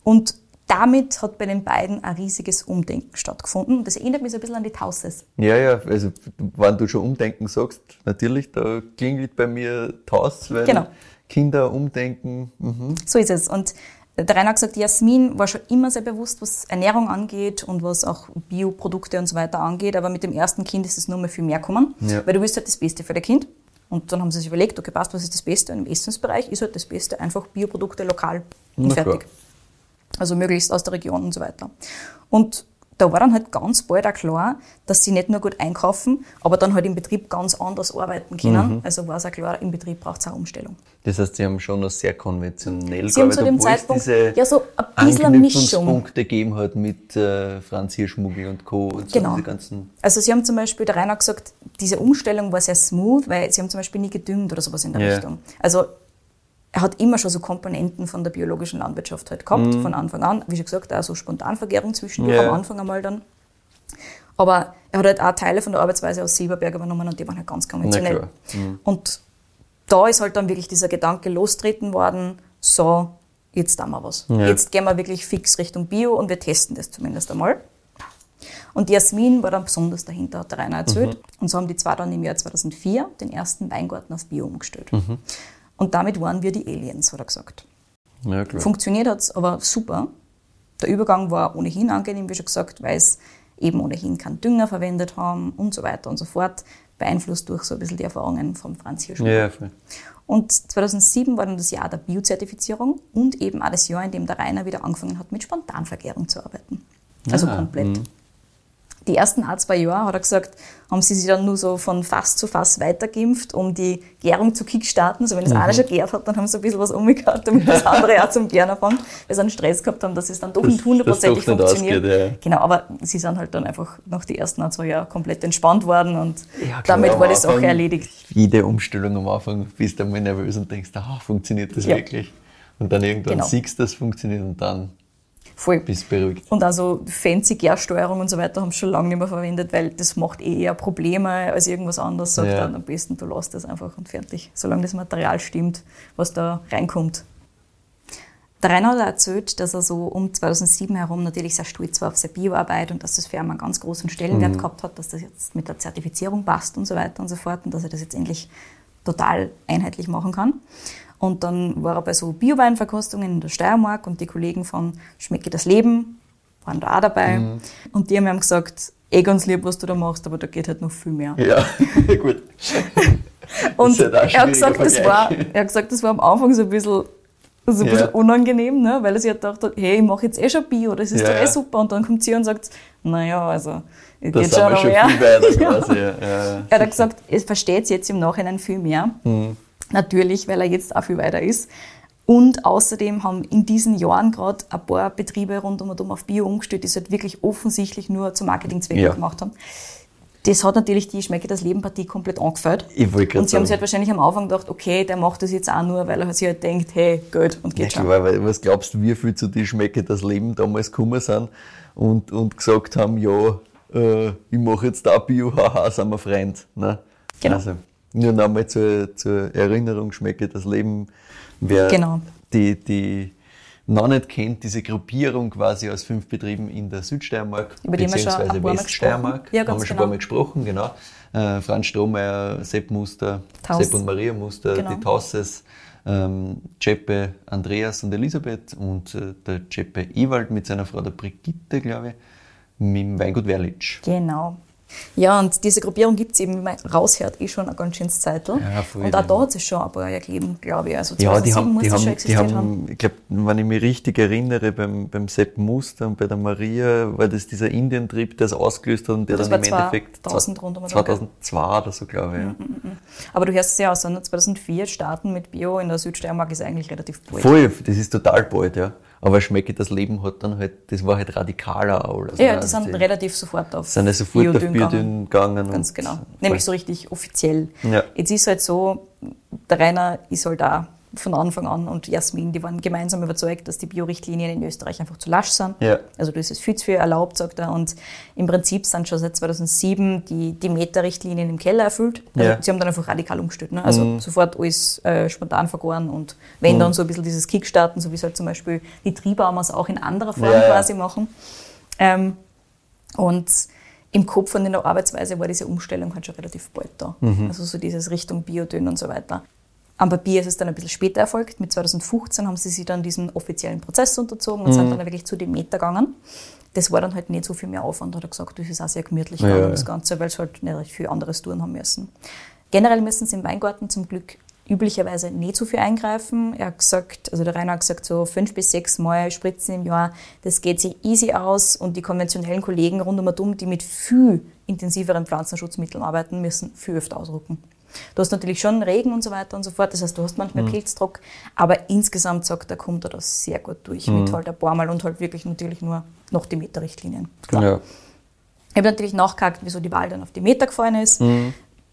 Und damit hat bei den beiden ein riesiges Umdenken stattgefunden. Das erinnert mich so ein bisschen an die Tauses. Ja, ja, also wenn du schon umdenken sagst, natürlich, da klingelt bei mir Taus, weil Genau. Kinder umdenken. Mhm. So ist es. Und der Rainer hat gesagt, Jasmin war schon immer sehr bewusst, was Ernährung angeht und was auch Bioprodukte und so weiter angeht. Aber mit dem ersten Kind ist es nur mal viel mehr gekommen, Ja. weil du willst halt das Beste für dein Kind. Und dann haben sie sich überlegt, okay, passt, was ist das Beste? Und im Essensbereich ist halt das Beste einfach Bioprodukte lokal und Na klar. fertig. Also möglichst aus der Region und so weiter. Und da war dann halt ganz bald auch klar, dass sie nicht nur gut einkaufen, aber dann halt im Betrieb ganz anders arbeiten können. Mhm. Also war es auch klar, im Betrieb braucht es eine Umstellung. Das heißt, sie haben schon noch sehr konventionell Sie haben zu dem Zeitpunkt diese ja so ein bisschen Mischung. Gegeben hat mit äh, Franz Hirschmuggel und Co. und so Genau. ganzen. Also sie haben zum Beispiel, der Rainer hat gesagt, diese Umstellung war sehr smooth, weil sie haben zum Beispiel nie gedüngt oder sowas in der Ja. Richtung. Also er hat immer schon so Komponenten von der biologischen Landwirtschaft halt gehabt, von Anfang an. Wie schon gesagt, auch so Spontanvergärung zwischendurch Mhm. Ja. am Anfang einmal dann. Aber er hat halt auch Teile von der Arbeitsweise aus Silberberg übernommen und die waren halt ganz konventionell. Mhm. Und da ist halt dann wirklich dieser Gedanke lostreten worden, so, jetzt tun wir was. Ja. Jetzt gehen wir wirklich fix Richtung Bio und wir testen das zumindest einmal. Und Jasmin war dann besonders dahinter, hat der Rainer erzählt. Und so haben die zwei dann im Jahr 2004 den ersten Weingarten auf Bio umgestellt. Und damit waren wir die Aliens, hat er gesagt. Ja. Funktioniert hat es aber super. Der Übergang war ohnehin angenehm, wie schon gesagt, weil es eben ohnehin keinen Dünger verwendet haben und so weiter und so fort. Beeinflusst durch so ein bisschen die Erfahrungen von Franz Hirschmann. ja, voll. Und 2007 war dann das Jahr der Biozertifizierung und eben auch das Jahr, in dem der Rainer wieder angefangen hat, mit Spontanvergärung zu arbeiten. Also Ah, komplett. Die ersten ein, zwei Jahre, hat er gesagt, haben sie sich dann nur so von Fass zu Fass weitergeimpft, um die Gärung zu kickstarten. So, wenn das Mhm. eine schon gärt hat, dann haben sie ein bisschen was umgekehrt, damit das andere auch zum Gären anfängt, weil sie einen Stress gehabt haben, dass es dann doch Dass- nicht hundertprozentig dass funktioniert. ausgeht, ja. Genau, aber sie sind halt dann einfach nach den ersten ein, zwei Jahren komplett entspannt worden und Ja, klar, damit am war die Sache erledigt. Jede Umstellung am Anfang bist du einmal nervös und denkst, ah, funktioniert das Ja. wirklich? Und dann irgendwann Genau. siehst du, das funktioniert und dann Voll. bist beruhigt. Und also fancy Gärsteuerung und so weiter haben sie schon lange nicht mehr verwendet, weil das macht eh eher Probleme als irgendwas anderes. Sagt Ja. dann am besten, du lässt das einfach und fertig. Solange das Material stimmt, was da reinkommt. Der auch erzählt, dass er so um 2007 herum natürlich sehr stolz war auf seine Bioarbeit und dass das für ihn einen ganz großen Stellenwert Mhm. gehabt hat, dass das jetzt mit der Zertifizierung passt und so weiter und so fort und dass er das jetzt endlich total einheitlich machen kann. Und dann war er bei so Bioweinverkostungen in der Steiermark und die Kollegen von Schmecke das Leben waren da auch dabei. Mhm. Und die haben ihm gesagt, eh ganz lieb, was du da machst, aber da geht halt noch viel mehr. Ja, gut. Und halt er, hat gesagt, das war, er hat gesagt, das war am Anfang so ein bisschen, so ein Ja. bisschen unangenehm, ne? weil er sich halt gedacht hat, hey, ich mache jetzt eh schon Bio, das ist Ja, doch eh super. Und dann kommt sie und sagt, naja, also, es geht schon noch schon mehr. weiter Ja. quasi. Er hat gesagt, es versteht jetzt im Nachhinein viel mehr. Mhm. Natürlich, weil er jetzt auch viel weiter ist. Und außerdem haben in diesen Jahren gerade ein paar Betriebe rund um und um auf Bio umgestellt, die es halt wirklich offensichtlich nur zu Marketingzwecken Ja. gemacht haben. Das hat natürlich die Schmecke das Leben Partie komplett angefällt. Ich wollte gerade Und sie haben sich halt sagen, wahrscheinlich am Anfang gedacht, okay, der macht das jetzt auch nur, weil er sich halt denkt, hey, Geld und ja, geht schon. klar, weil, was glaubst du, wie viel zu die Schmecke das Leben damals gekommen sind und, und gesagt haben, ja, äh, ich mache jetzt da Bio, haha, sind wir Freund. Ne? Genau. Also, nur nochmal zur, zur Erinnerung, Schmecke das Leben. Wer Genau. die, die noch nicht kennt, diese Gruppierung quasi aus fünf Betrieben in der Südsteiermark, Über Mal Weststeiermark, gesprochen. Ja, haben wir schon ein genau. paar Mal gesprochen, genau. Äh, Franz Strohmeier, Sepp Muster, Taus. Sepp und Maria Muster, Genau. die Tausses, ähm, Ceppe, Andreas und Elisabeth und äh, der Ceppe Ewald mit seiner Frau der Brigitte, glaube ich, mit dem Weingut Werlitsch. Genau. Ja, und diese Gruppierung gibt es eben, wie man raushört, eh schon ein ganz schönes Zeitel. Ja, und auch da hat es schon ein paar Jahre gegeben, glaube ich. Also Ja, 2007 die haben, muss die haben, die haben. haben, ich glaube, wenn ich mich richtig erinnere, beim, beim Sepp Muster und bei der Maria war das dieser Indientrip, der es ausgelöst hat und der Das dann im Endeffekt 2000 rund um den Tag, 2002 oder so, glaube ich. Ja. Aber du hörst es ja aus, ne? 2004 starten mit Bio in der Südsteiermark ist eigentlich relativ bald. Voll, das ist total bald, ja. Aber Schmecke das Leben hat dann halt, das war halt radikaler auch. Also ja, da die sind die- relativ sofort auf sind ja sofort auf Biodünn gegangen. Ganz genau. Nämlich so richtig offiziell. Ja. Jetzt ist halt so, der Rainer ist halt da von Anfang an und Jasmin, die waren gemeinsam überzeugt, dass die Biorichtlinien in Österreich einfach zu lasch sind. Ja. Also da ist es viel zu viel erlaubt, sagt er. Und im Prinzip sind schon seit 2007 die, die Meta-Richtlinien im Keller erfüllt. Also Ja. sie haben dann einfach radikal umgestellt. Ne? Also Mhm. sofort alles äh, spontan vergoren und wenn dann so ein bisschen dieses Kickstarten, so wie es halt zum Beispiel die Triebbaumers auch in anderer Form Ja, quasi machen. Ähm, und im Kopf und in der Arbeitsweise war diese Umstellung halt schon relativ bald da. Mhm. Also so dieses Richtung Biodünn und so weiter. Am Papier ist es dann ein bisschen später erfolgt. Mit 2015 haben sie sich dann diesen offiziellen Prozess unterzogen und Mhm. sind dann wirklich zu dem Meter gegangen. Das war dann halt nicht so viel mehr Aufwand, hat er gesagt. Das ist auch sehr gemütlich Ja, gegangen, das Ganze, weil es halt nicht recht viel anderes tun haben müssen. Generell müssen sie im Weingarten zum Glück üblicherweise nicht so viel eingreifen. Er hat gesagt, also der Rainer hat gesagt, so fünf bis sechs Mal spritzen im Jahr, das geht sich easy aus und die konventionellen Kollegen rund um und um, die mit viel intensiveren Pflanzenschutzmitteln arbeiten, müssen viel öfter ausrücken. Du hast natürlich schon Regen und so weiter und so fort, das heißt, du hast manchmal Pilzdruck, aber insgesamt sagt er, kommt er das sehr gut durch mit halt ein paar Mal und halt wirklich natürlich nur noch die Meterrichtlinien. Klar. Ja. Ich habe natürlich nachgehakt, wieso die Wahl dann auf die Meter gefallen ist.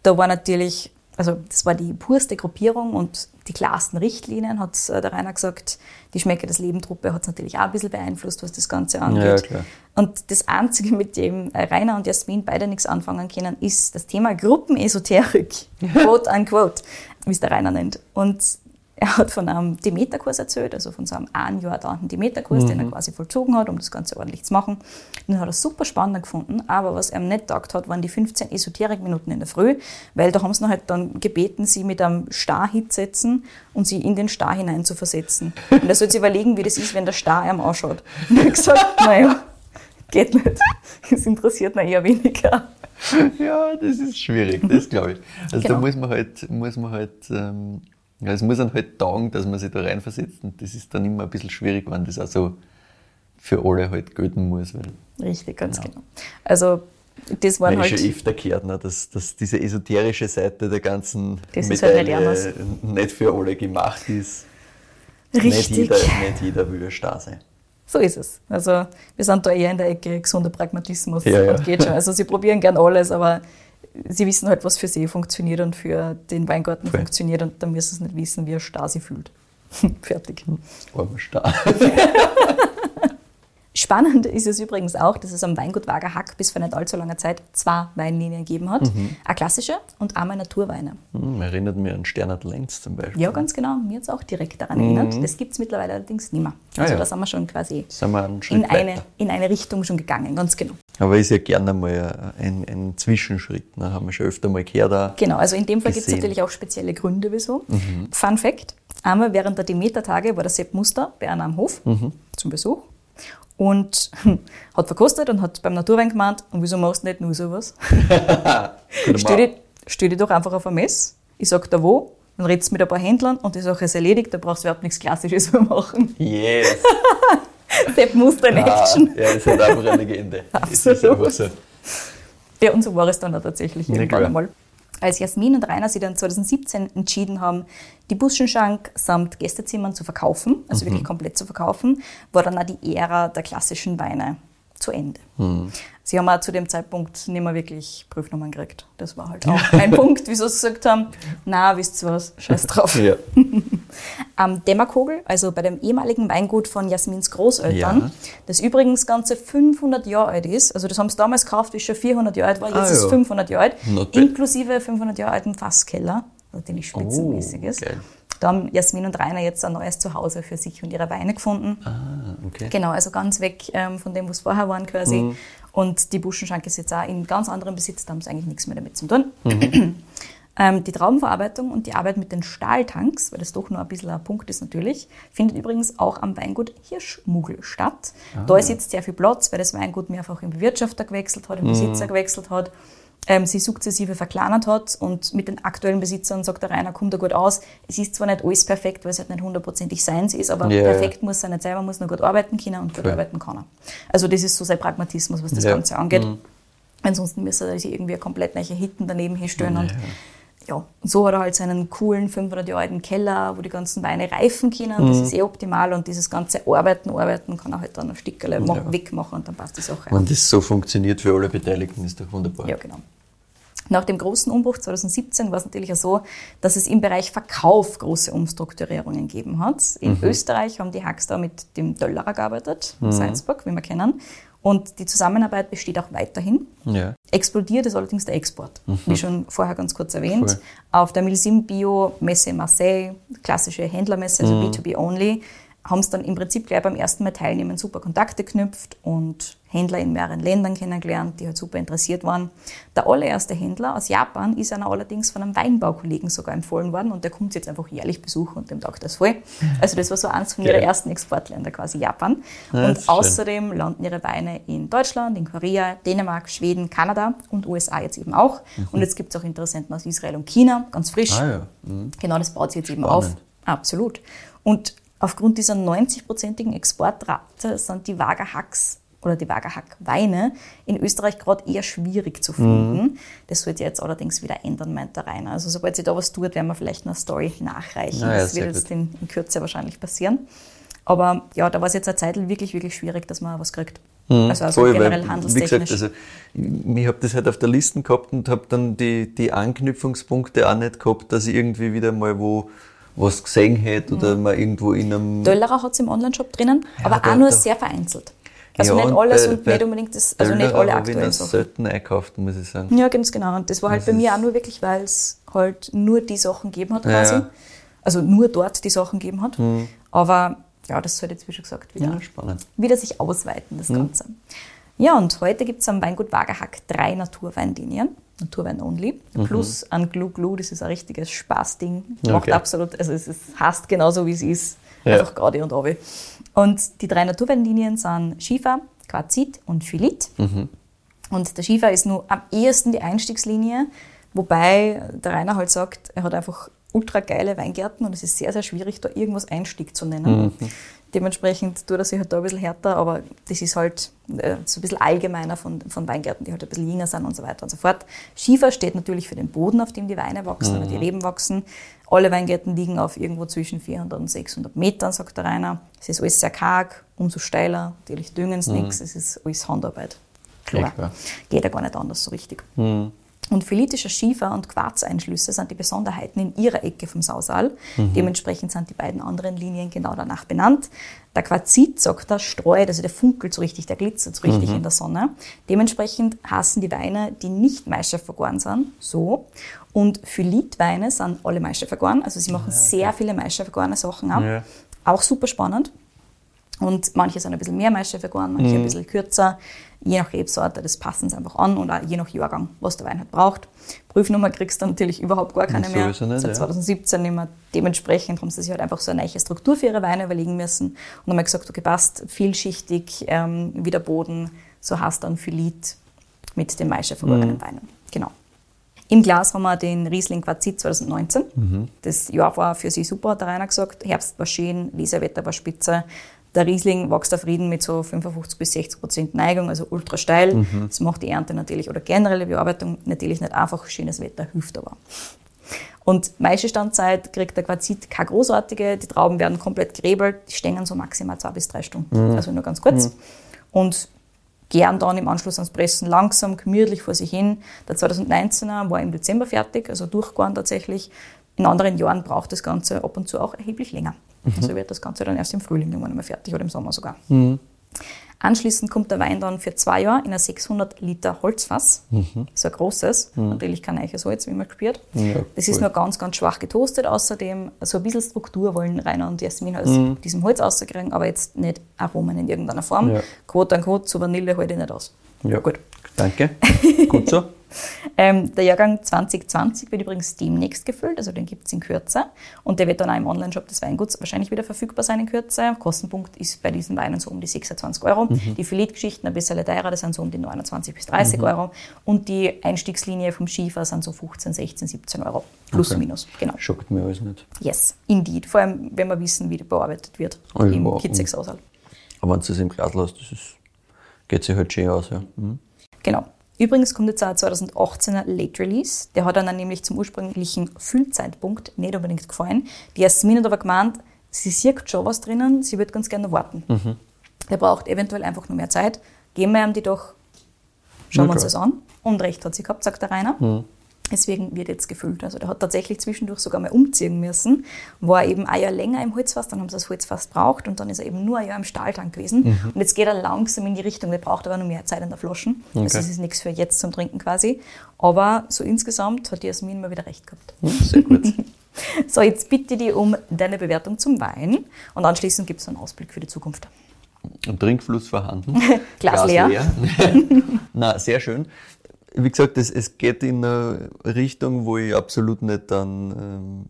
Da war natürlich, also das war die purste Gruppierung und die klarsten Richtlinien, hat äh, der Rainer gesagt. Die Schmecke des Leben-Truppe hat es natürlich auch ein bisschen beeinflusst, was das Ganze angeht. Ja, klar. Und das Einzige, mit dem äh, Rainer und Jasmin beide nichts anfangen können, ist das Thema Gruppenesoterik. quote unquote, wie es der Rainer nennt. Und Er hat von einem Demeterkurs erzählt, also von so einem ein Jahr dauernden Demeterkurs, den er quasi vollzogen hat, um das Ganze ordentlich zu machen. Den hat er super spannend gefunden, aber was er ihm nicht gedacht hat, waren die 15 Esoterikminuten in der Früh, weil da haben sie ihn halt dann gebeten, sie mit einem Star hinzusetzen und sie in den Star hinein zu versetzen. Und er soll sich überlegen, wie das ist, wenn der Star ihm anschaut. Und er hat gesagt, naja, geht nicht. Das interessiert ihn eher weniger. Ja, das ist schwierig, das glaube ich. Also Genau. da muss man halt, muss man halt, ähm, ja, es muss dann halt taugen, dass man sich da reinversetzt und das ist dann immer ein bisschen schwierig, wenn das auch so für alle halt gelten muss, Richtig, ganz genau. Also, das waren man halt. ist schon öfter gehört, ne, dass, dass diese esoterische Seite der ganzen Das ist halt nicht Medaille nicht für alle gemacht ist. Nicht Richtig. jeder, nicht jeder will Star sein. So ist es. Also wir sind da eher in der Ecke gesunder Pragmatismus Ja, ja. und geht schon. Also sie probieren gern alles, aber sie wissen halt, was für sie funktioniert und für den Weingarten Voll. funktioniert und dann müssen sie nicht wissen, wie ein Stasi fühlt. Fertig. Armer Star. Spannend ist es übrigens auch, dass es am Weingut Wagerhack bis vor nicht allzu langer Zeit zwei Weinlinien gegeben hat. Mhm. Eine klassische und einmal Naturweine. Hm, erinnert mich an Sternert Lenz zum Beispiel. Ja, ganz genau. Mir hat es auch direkt daran erinnert. Das gibt es mittlerweile allerdings nicht mehr. Mhm. Ah, Also ja. da sind wir schon quasi wir in eine, in eine Richtung schon gegangen, ganz genau. Aber ist ja gerne mal ein, ein Zwischenschritt. Ne? Haben wir schon öfter mal gehört. Auch. Genau, also in dem Fall gibt es. Mhm. natürlich auch spezielle Gründe, wieso. Fun Fact: Einmal während der Demeter-Tage war der Sepp Muster bei einem am Hof Mhm. zum Besuch und hat verkostet und hat beim Naturwein gemeint, und wieso machst du nicht nur sowas? stell, dich, stell dich doch einfach auf ein Mess, ich sag da wo, dann redest du mit ein paar Händlern und die Sache ist erledigt, da brauchst du überhaupt nichts Klassisches mehr machen. Yes! Sepp Muster in Ah, Action. ja, das ist halt einfach eine Legende. Ist Absolut. einfach so. Ja, und so war es dann auch tatsächlich Ja, irgendwann klar. einmal. Als Jasmin und Rainer sich dann 2017 entschieden haben, die Buschenschank samt Gästezimmern zu verkaufen, also wirklich komplett zu verkaufen, war dann auch die Ära der klassischen Weine zu Ende. Sie haben auch zu dem Zeitpunkt nicht mehr wirklich Prüfnummern gekriegt. Das war halt auch ein Punkt, wieso sie gesagt haben, na, wisst ihr was, scheiß drauf. Ja. Am Dämmerkogel, also bei dem ehemaligen Weingut von Jasmins Großeltern, Ja. das übrigens ganze 500 Jahre alt ist. Also das haben sie damals gekauft, wie es schon 400 Jahre alt war, jetzt Ah, ist es ja. 500 Jahre alt, inklusive 500 Jahre alten Fasskeller, was natürlich spitzenmäßig Oh, ist. geil. Da haben Jasmin und Rainer jetzt ein neues Zuhause für sich und ihre Weine gefunden. Ah, okay. Genau, also ganz weg ähm, von dem, was vorher waren quasi. Mhm. Und die Buschenschank ist jetzt auch in ganz anderem Besitz, da haben sie eigentlich nichts mehr damit zu tun. Mhm. ähm, die Traubenverarbeitung und die Arbeit mit den Stahltanks, weil das doch nur ein bisschen ein Punkt ist natürlich, findet übrigens auch am Weingut Hirschmugel statt. Ah. Da ist jetzt sehr viel Platz, weil das Weingut mehrfach im Bewirtschafter gewechselt hat, im Mhm. Besitzer gewechselt hat. Ähm, sie sukzessive verkleinert hat und mit den aktuellen Besitzern sagt der Rainer, kommt da gut aus. Es ist zwar nicht alles perfekt, weil es halt nicht hundertprozentig seins ist, aber Ja, perfekt muss er nicht sein, man muss nur gut arbeiten können und gut Voll. arbeiten kann er. Also das ist so sein Pragmatismus, was das Ja. Mhm. Ganze angeht. Ansonsten müsste er sich irgendwie komplett neue Hitten daneben hinstellen und ja, und so hat er halt seinen coolen 500 Jahre alten Keller, wo die ganzen Weine reifen können. Das Mhm. ist eh optimal und dieses ganze Arbeiten, Arbeiten kann er halt dann ein Stückerle ma- wegmachen und dann passt die Sache. Wenn das so funktioniert für alle Beteiligten, ist doch wunderbar. Ja, genau. Nach dem großen Umbruch 2017 war es natürlich auch so, dass es im Bereich Verkauf große Umstrukturierungen gegeben hat. In Österreich haben die Hacks da mit dem Döllerer gearbeitet, Salzburg, wie wir kennen. Und die Zusammenarbeit besteht auch weiterhin. Ja. Explodiert ist allerdings der Export, wie schon vorher ganz kurz erwähnt. Voll. Auf der Milsim Bio Messe in Marseille, klassische Händlermesse, also B2B only, haben es dann im Prinzip gleich beim ersten Mal teilnehmen super Kontakte geknüpft und Händler in mehreren Ländern kennengelernt, die halt super interessiert waren. Der allererste Händler aus Japan ist einer allerdings von einem Weinbaukollegen sogar empfohlen worden und der kommt jetzt einfach jährlich besuchen und dem taugt das voll. Also das war so eins von Geil. ihrer ersten Exportländer quasi Japan. Ja, und ist schön. außerdem landen ihre Weine in Deutschland, in Korea, Dänemark, Schweden, Kanada und USA jetzt eben auch. Und jetzt gibt es auch Interessenten aus Israel und China, ganz frisch. Mhm. Ah ja. Mhm. Genau, das baut sich jetzt eben Spannend. auf. Absolut. Und aufgrund dieser 90-prozentigen Exportrate sind die Wagerhacks oder die Wagerhack-Weine in Österreich gerade eher schwierig zu finden. Mhm. Das wird sich jetzt allerdings wieder ändern, meint der Rainer. Also sobald sich da was tut, werden wir vielleicht eine Story nachreichen. Ja, das wird jetzt in, in Kürze wahrscheinlich passieren. Aber ja, da war es jetzt eine Zeit wirklich, wirklich schwierig, dass man was kriegt. Also, also Mhm. Voll, generell weil, handelstechnisch. Wie gesagt, also ich habe das halt auf der Liste gehabt und habe dann die, die Anknüpfungspunkte auch nicht gehabt, dass ich irgendwie wieder mal wo was gesehen hätte oder mal irgendwo in einem. Döllerer hat es im Onlineshop drinnen, Ja, aber da- auch nur da- sehr vereinzelt. Also Ja, nicht und alles bei- und bei nicht unbedingt das, also nicht alle ich aktuellen noch Sachen. selten einkauft, muss ich sagen. Ja, ganz genau. Und das war halt Das bei mir auch nur wirklich, weil es halt nur die Sachen gegeben hat quasi. ja. also nur dort die Sachen gegeben hat. Aber ja, das soll jetzt, wie schon gesagt, wieder, wieder sich ausweiten, das Ganze. Ja, und heute gibt es am Weingut Wagerhack drei Naturweinlinien, Naturwein only, plus ein Glu Glu, das ist ein richtiges Spaßding. Macht Okay. absolut, also es ist, heißt genauso wie es ist, Ja. einfach gerade und obi. Und die drei Naturweinlinien sind Schiefer, Quarzit und Phylit. Und der Schiefer ist nur am ehesten die Einstiegslinie, wobei der Rainer halt sagt, er hat einfach ultra geile Weingärten und es ist sehr, sehr schwierig, da irgendwas Einstieg zu nennen. Dementsprechend tut er sich halt da ein bisschen härter, aber das ist halt äh, so ein bisschen allgemeiner von, von Weingärten, die halt ein bisschen jünger sind und so weiter und so fort. Schiefer steht natürlich für den Boden, auf dem die Weine wachsen oder die Reben wachsen. Alle Weingärten liegen auf irgendwo zwischen 400 und 600 Metern, sagt der Rainer. Es ist alles sehr karg, umso steiler, natürlich düngen sie nichts, es ist alles Handarbeit. Klar. Klar. Geht ja gar nicht anders so richtig. Und philitischer Schiefer- und Quarzeinschlüsse sind die Besonderheiten in ihrer Ecke vom Sausal. Dementsprechend sind die beiden anderen Linien genau danach benannt. Der Quarzit, sagt er, streut, also der funkelt so richtig, der glitzert so richtig in der Sonne. Dementsprechend hassen die Weine, die nicht Maischef vergoren sind, so. Und Phylitweine sind alle Maischef vergoren, also sie machen sehr viele Maischef vergorene Sachen ab. Ja. Auch super spannend. Und manche sind ein bisschen mehr Maische vergoren, manche ein bisschen kürzer. Je nach Rebsorte, das passen sie einfach an und auch je nach Jahrgang, was der Wein halt braucht. Prüfnummer kriegst du natürlich überhaupt gar keine mehr. Nicht, Seit ja. 2017 nicht mehr. Dementsprechend haben sie sich halt einfach so eine neue Struktur für ihre Weine überlegen müssen und haben gesagt, okay, passt, vielschichtig, ähm, wie der Boden, so hast dann Phylit mit den Maische vergorenen Weinen. Genau. Im Glas haben wir den Riesling Quarzit 2019. Das Jahr war für sie super, hat der Rainer gesagt. Herbst war schön, Leserwetter war spitze. Der Riesling wächst auf Rieden mit so 55 bis 60 Prozent Neigung, also ultra steil. Das macht die Ernte natürlich oder generelle Bearbeitung natürlich nicht einfach. Schönes Wetter hilft aber. Und Maischestandzeit kriegt der Quarzit keine großartige. Die Trauben werden komplett gerebelt, die stehen so maximal zwei bis drei Stunden. Also nur ganz kurz. Und gern dann im Anschluss ans Pressen langsam, gemütlich vor sich hin. Der 2019er war im Dezember fertig, also durchgegangen tatsächlich. In anderen Jahren braucht das Ganze ab und zu auch erheblich länger. Also wird das Ganze dann erst im Frühling irgendwann mal fertig oder im Sommer sogar. Anschließend kommt der Wein dann für zwei Jahre in ein 600 Liter Holzfass. So ein großes. Natürlich kein neues Holz, wie man gespürt. Ja, das ist voll. nur ganz, ganz schwach getoastet. Außerdem so ein bisschen Struktur wollen Rainer und Jasmin aus diesem Holz rauskriegen, aber jetzt nicht Aromen in irgendeiner Form. Ja. Quote an Quote zu Vanille halte ich nicht aus. Ja, Gut. Danke. Gut so. Ähm, der Jahrgang 2020 wird übrigens demnächst gefüllt, also den gibt es in Kürze. Und der wird dann auch im Onlineshop des Weinguts wahrscheinlich wieder verfügbar sein in Kürze. Kostenpunkt ist bei diesen Weinen so um die 26 Euro. Die Phyllit-Geschichten ein bisschen teurer, das sind so um die 29 bis 30 Euro. Und die Einstiegslinie vom Schiefer sind so 15, 16, 17 Euro. Plus, Okay. minus, genau. Schockt mir alles nicht. Yes, indeed. Vor allem, wenn wir wissen, wie die bearbeitet wird Oh, im wow. Kitzex-Haushalt. Aber wenn du es im Glas lässt, das ist, geht sich halt schön aus. Ja. Mhm. Genau. Übrigens kommt jetzt auch ein 2018er Late Release. Der hat dann nämlich zum ursprünglichen Füllzeitpunkt nicht unbedingt gefallen. Die Jasmin hat aber gemeint, sie sieht schon was drinnen, sie wird ganz gerne warten. Der braucht eventuell einfach nur mehr Zeit. Geben wir ihm die doch, schauen Na wir uns das an. Und recht hat sie gehabt, sagt der Rainer. Deswegen wird jetzt gefüllt. Also der hat tatsächlich zwischendurch sogar mal umziehen müssen. War eben ein Jahr länger im Holzfass, dann haben sie das Holzfass braucht und dann ist er eben nur ein Jahr im Stahltank gewesen. Und jetzt geht er langsam in die Richtung, der braucht aber noch mehr Zeit in der Flaschen. Also Okay. es ist nichts für jetzt zum Trinken quasi. Aber so insgesamt hat die Jasmin mal wieder recht gehabt. Ja, Sehr gut. So, jetzt bitte ich dich um deine Bewertung zum Wein und anschließend gibt es einen Ausblick für die Zukunft. Trinkfluss vorhanden. Glas leer. Na, sehr schön. Wie gesagt, es, es geht in eine Richtung, wo ich absolut nicht an ähm,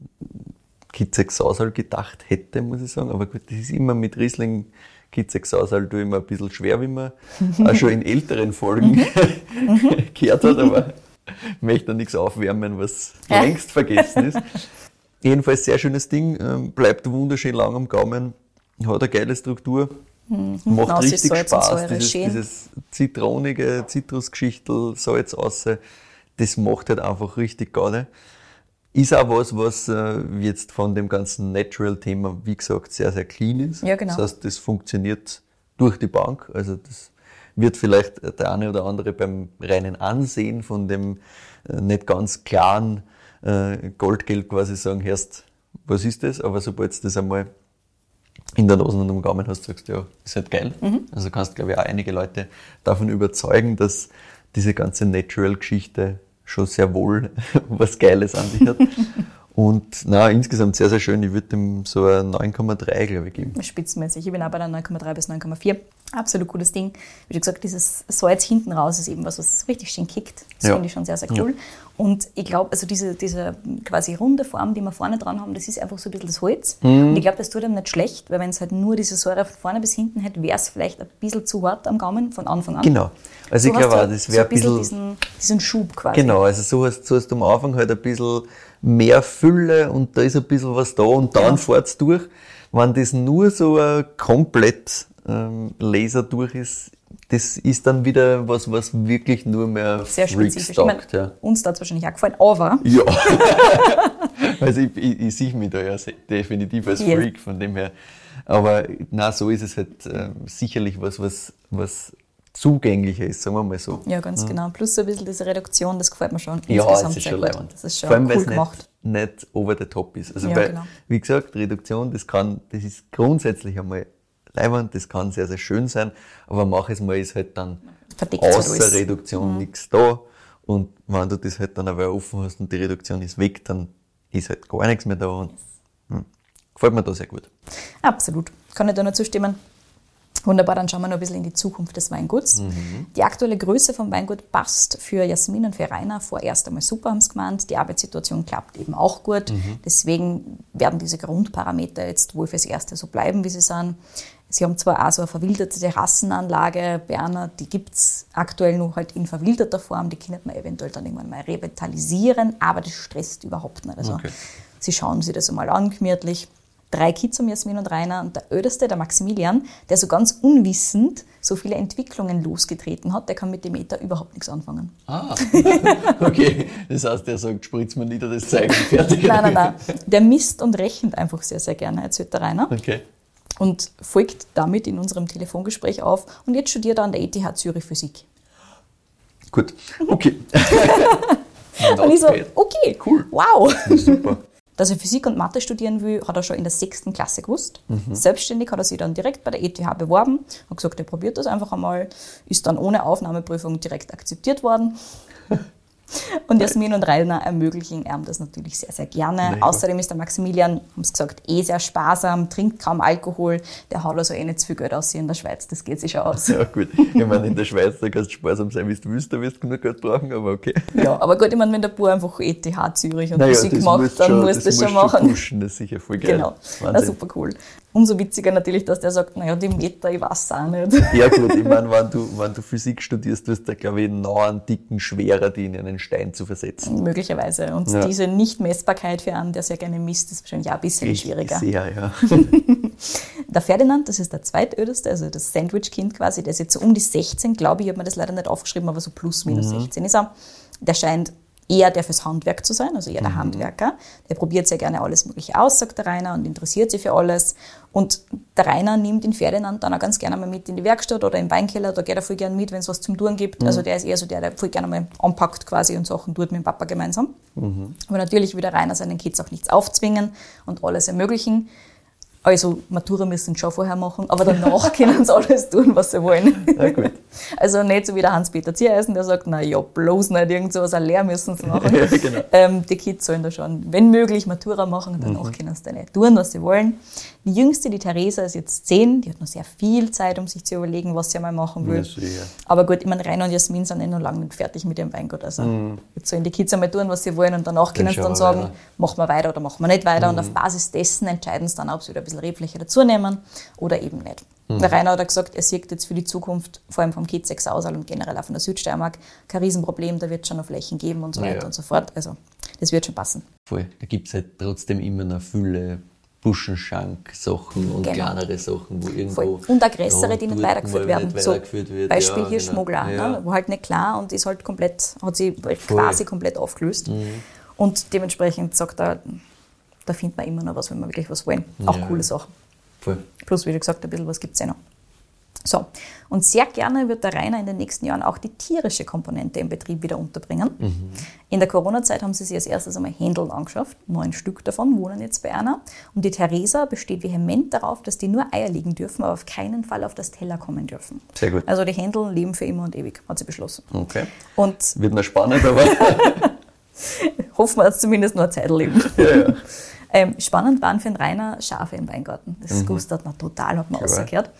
Kitzex Sausal gedacht hätte, muss ich sagen. Aber gut, das ist immer mit Riesling Kitzex Sausal tue ich mir ein bisschen schwer, wie man auch schon in älteren Folgen gehört hat, aber ich möchte da nichts aufwärmen, was Ja. längst vergessen ist. Jedenfalls sehr schönes Ding, ähm, bleibt wunderschön lang am Gaumen, hat eine geile Struktur, macht raus ist richtig Salz Spaß. Dieses, dieses zitronige Zitrusgeschichtel, Salz raus, das macht halt einfach richtig geil. Ist auch was, was äh, jetzt von dem ganzen Natural-Thema, wie gesagt, sehr, sehr clean ist. Ja, genau. Das heißt, das funktioniert durch die Bank. Also das wird vielleicht der eine oder andere beim reinen Ansehen von dem äh, nicht ganz klaren äh, Goldgeld quasi sagen, Herst, was ist das? Aber sobald du das einmal in der Nase und am Gaumen hast, sagst du, ja, ist halt geil. Also kannst, glaube ich, auch einige Leute davon überzeugen, dass diese ganze Natural-Geschichte schon sehr wohl was Geiles an sich hat. Und na, insgesamt sehr, sehr schön. Ich würde dem so ein 9,3, glaube ich, geben. Spitzenmäßig. Ich bin auch bei der 9,3 bis 9,4. Absolut gutes Ding. Wie gesagt, dieses Salz hinten raus ist eben was, was richtig schön kickt. Das Ja. finde ich schon sehr, sehr cool. Und ich glaube, also diese, diese quasi runde Form, die wir vorne dran haben, das ist einfach so ein bisschen das Holz. Mhm. Und ich glaube, das tut einem nicht schlecht, weil wenn es halt nur diese Säure von vorne bis hinten hätte, wäre es vielleicht ein bisschen zu hart am Gaumen von Anfang an. Genau. Also ich So hast glaube auch, das so wäre ein ein bisschen. diesen, diesen Schub quasi. Genau, also so hast, so hast du am Anfang halt ein bisschen mehr Fülle und da ist ein bisschen was da und dann Ja. fahrt's durch. Wenn das nur so ein komplett ähm, Laser durch ist, das ist dann wieder was, was wirklich nur mehr Sehr Freaks spezifisch. Taugt, ja. Uns hat es wahrscheinlich auch gefallen, aber Ja. also ich, ich, ich sehe mich da ja definitiv als. Freak von dem her. Aber na, so ist es halt ähm, sicherlich was, was, was zugänglicher ist, sagen wir mal so. ja, ganz genau. Plus so ein bisschen diese Reduktion, das gefällt mir schon Ja, insgesamt es ist sehr schon gut. leibend. Das ist schon Vor allem, weil cool es gemacht. nicht, nicht over the top ist. Also Ja, weil, genau. wie gesagt, Reduktion, das kann, das ist grundsätzlich einmal leibend, das kann sehr, sehr schön sein, aber manches Mal ist halt dann Verdeckt halt außer alles. Reduktion nichts da. Und wenn du das halt dann aber offen hast und die Reduktion ist weg, dann ist halt gar nichts mehr da. Und, hm, gefällt mir da sehr gut. Absolut. Kann ich da nur zustimmen. Wunderbar, dann schauen wir noch ein bisschen in die Zukunft des Weinguts. Mhm. Die aktuelle Größe vom Weingut passt für Jasmin und für Rainer vorerst einmal super, haben sie gemeint. Die Arbeitssituation klappt eben auch gut. Mhm. Deswegen werden diese Grundparameter jetzt wohl fürs Erste so bleiben, wie sie sind. Sie haben zwar auch so eine verwilderte Terrassenanlage, Berner, die gibt es aktuell noch halt in verwilderter Form, die könnte man eventuell dann irgendwann mal revitalisieren, aber das stresst überhaupt nicht. Also Okay. sie schauen sich das einmal an, gemütlich. Drei Kids um Jasmin und Rainer und der Älteste, der Maximilian, der so ganz unwissend so viele Entwicklungen losgetreten hat, der kann mit dem Meter überhaupt nichts anfangen. Ah, okay. Das heißt, der sagt, spritz mir nieder das Zeichen, fertig. Nein, nein, nein. Der misst und rechnet einfach sehr, sehr gerne, erzählt der Rainer. Okay. Und folgt damit in unserem Telefongespräch auf. Und jetzt studiert er an der ETH Zürich Physik. Gut. Okay. Und ich so, okay, Cool. wow. Super. Dass er Physik und Mathe studieren will, hat er schon in der sechsten Klasse gewusst. Mhm. Selbstständig hat er sich dann direkt bei der ETH beworben, hat gesagt, er probiert das einfach einmal, ist dann ohne Aufnahmeprüfung direkt akzeptiert worden. Und Jasmin und Rainer ermöglichen ihm das natürlich sehr, sehr gerne. Nein, Außerdem ist der Maximilian, haben sie gesagt, eh sehr sparsam, trinkt kaum Alkohol. Der hat also eh nicht zu viel Geld aus in der Schweiz, das geht sich schon aus. Ja, gut. Ich meine, in der Schweiz, da kannst du sparsam sein, wie du willst, da wirst du genug Geld brauchen, aber okay. Ja, aber gut, ich meine, wenn der Bub einfach ETH Zürich und Naja, das macht, musst dann schon- muss das, schon musst machen. pushen, das ist sicher voll geil. Genau, na, super cool. Umso witziger natürlich, dass der sagt, naja, die Meter, ich weiß auch nicht. Ja gut, ich meine, wenn du, wenn du Physik studierst, wirst du, glaube ich, noch einen dicken schwerer, die in einen Stein zu versetzen. Möglicherweise. Und Ja. diese Nichtmessbarkeit für einen, der sehr gerne misst, ist wahrscheinlich auch ein bisschen Ich, schwieriger. sehr, ja. Der Ferdinand, das ist der zweitälteste, also das Sandwich-Kind quasi, der ist jetzt so um die 16, glaube ich, ich habe mir das leider nicht aufgeschrieben, aber so plus minus Mhm. 16 ist er. Der scheint eher der fürs Handwerk zu sein, also eher Mhm. der Handwerker. Der probiert sehr gerne alles Mögliche aus, sagt der Rainer, und interessiert sich für alles. Und der Rainer nimmt den Ferdinand dann auch ganz gerne mal mit in die Werkstatt oder im Weinkeller, da geht er voll gerne mit, wenn es was zum Tun gibt. Also der ist eher so der, der voll gerne mal anpackt quasi und Sachen tut mit dem Papa gemeinsam. Aber natürlich will der Rainer seinen Kids auch nichts aufzwingen und alles ermöglichen. Also Matura müssen sie schon vorher machen, aber danach können sie alles tun, was sie wollen. Na gut. Also nicht so wie der Hans-Peter Ziereisen, der sagt, na ja, bloß nicht irgend so was, eine Lehr müssen sie machen. Ja, genau. ähm, die Kids sollen da schon, wenn möglich, Matura machen und danach Mhm. können sie dann nicht tun, was sie wollen. Die Jüngste, die Theresa, ist jetzt zehn, die hat noch sehr viel Zeit, um sich zu überlegen, was sie einmal machen will. Ja. Aber gut, ich meine, Rainer und Jasmin sind eh noch lange nicht fertig mit ihrem Weingut. Also jetzt sollen die Kids einmal tun, was sie wollen und danach können sie dann sagen, weiter. machen wir weiter oder machen wir nicht weiter. Und auf Basis dessen entscheiden sie dann, ob sie wieder ein bisschen Rebfläche dazu nehmen oder eben nicht. Der Rainer hat gesagt, er sieht jetzt für die Zukunft, vor allem vom Kitzex Ausal und generell auch von der Südsteiermark, kein Riesenproblem, da wird es schon noch Flächen geben und so weiter ja. und so fort. Also das wird schon passen. Voll. Da gibt es halt trotzdem immer eine Fülle Buschenschank-Sachen und Genau. kleinere Sachen, wo irgendwo. Voll. Und auch größere, die nicht weitergeführt werden. Nicht So, weitergeführt wird. Beispiel ja, hier genau. Schmuggler, Ja. ne? war halt nicht klar und ist halt komplett, hat sie quasi komplett aufgelöst. Mhm. Und dementsprechend sagt er, da findet man immer noch was, wenn wir wirklich was wollen. Auch Ja. coole Sachen. Voll. Plus, wie du gesagt, ein bisschen was gibt es ja noch. So, und sehr gerne wird der Rainer in den nächsten Jahren auch die tierische Komponente im Betrieb wieder unterbringen. In der Corona-Zeit haben sie sich als erstes einmal Händeln angeschafft. Neun Stück davon wohnen jetzt bei einer. Und die Theresa besteht vehement darauf, dass die nur Eier liegen dürfen, aber auf keinen Fall auf das Teller kommen dürfen. Sehr gut. Also die Händeln leben für immer und ewig, hat sie beschlossen. Okay. Und Wird noch spannend, aber hoffen wir, dass zumindest eine Zeit leben. Ja, ja. Ähm, spannend waren für den Rainer Schafe im Weingarten. Das Mhm. gustet man total, hat man Klar. rausgehört.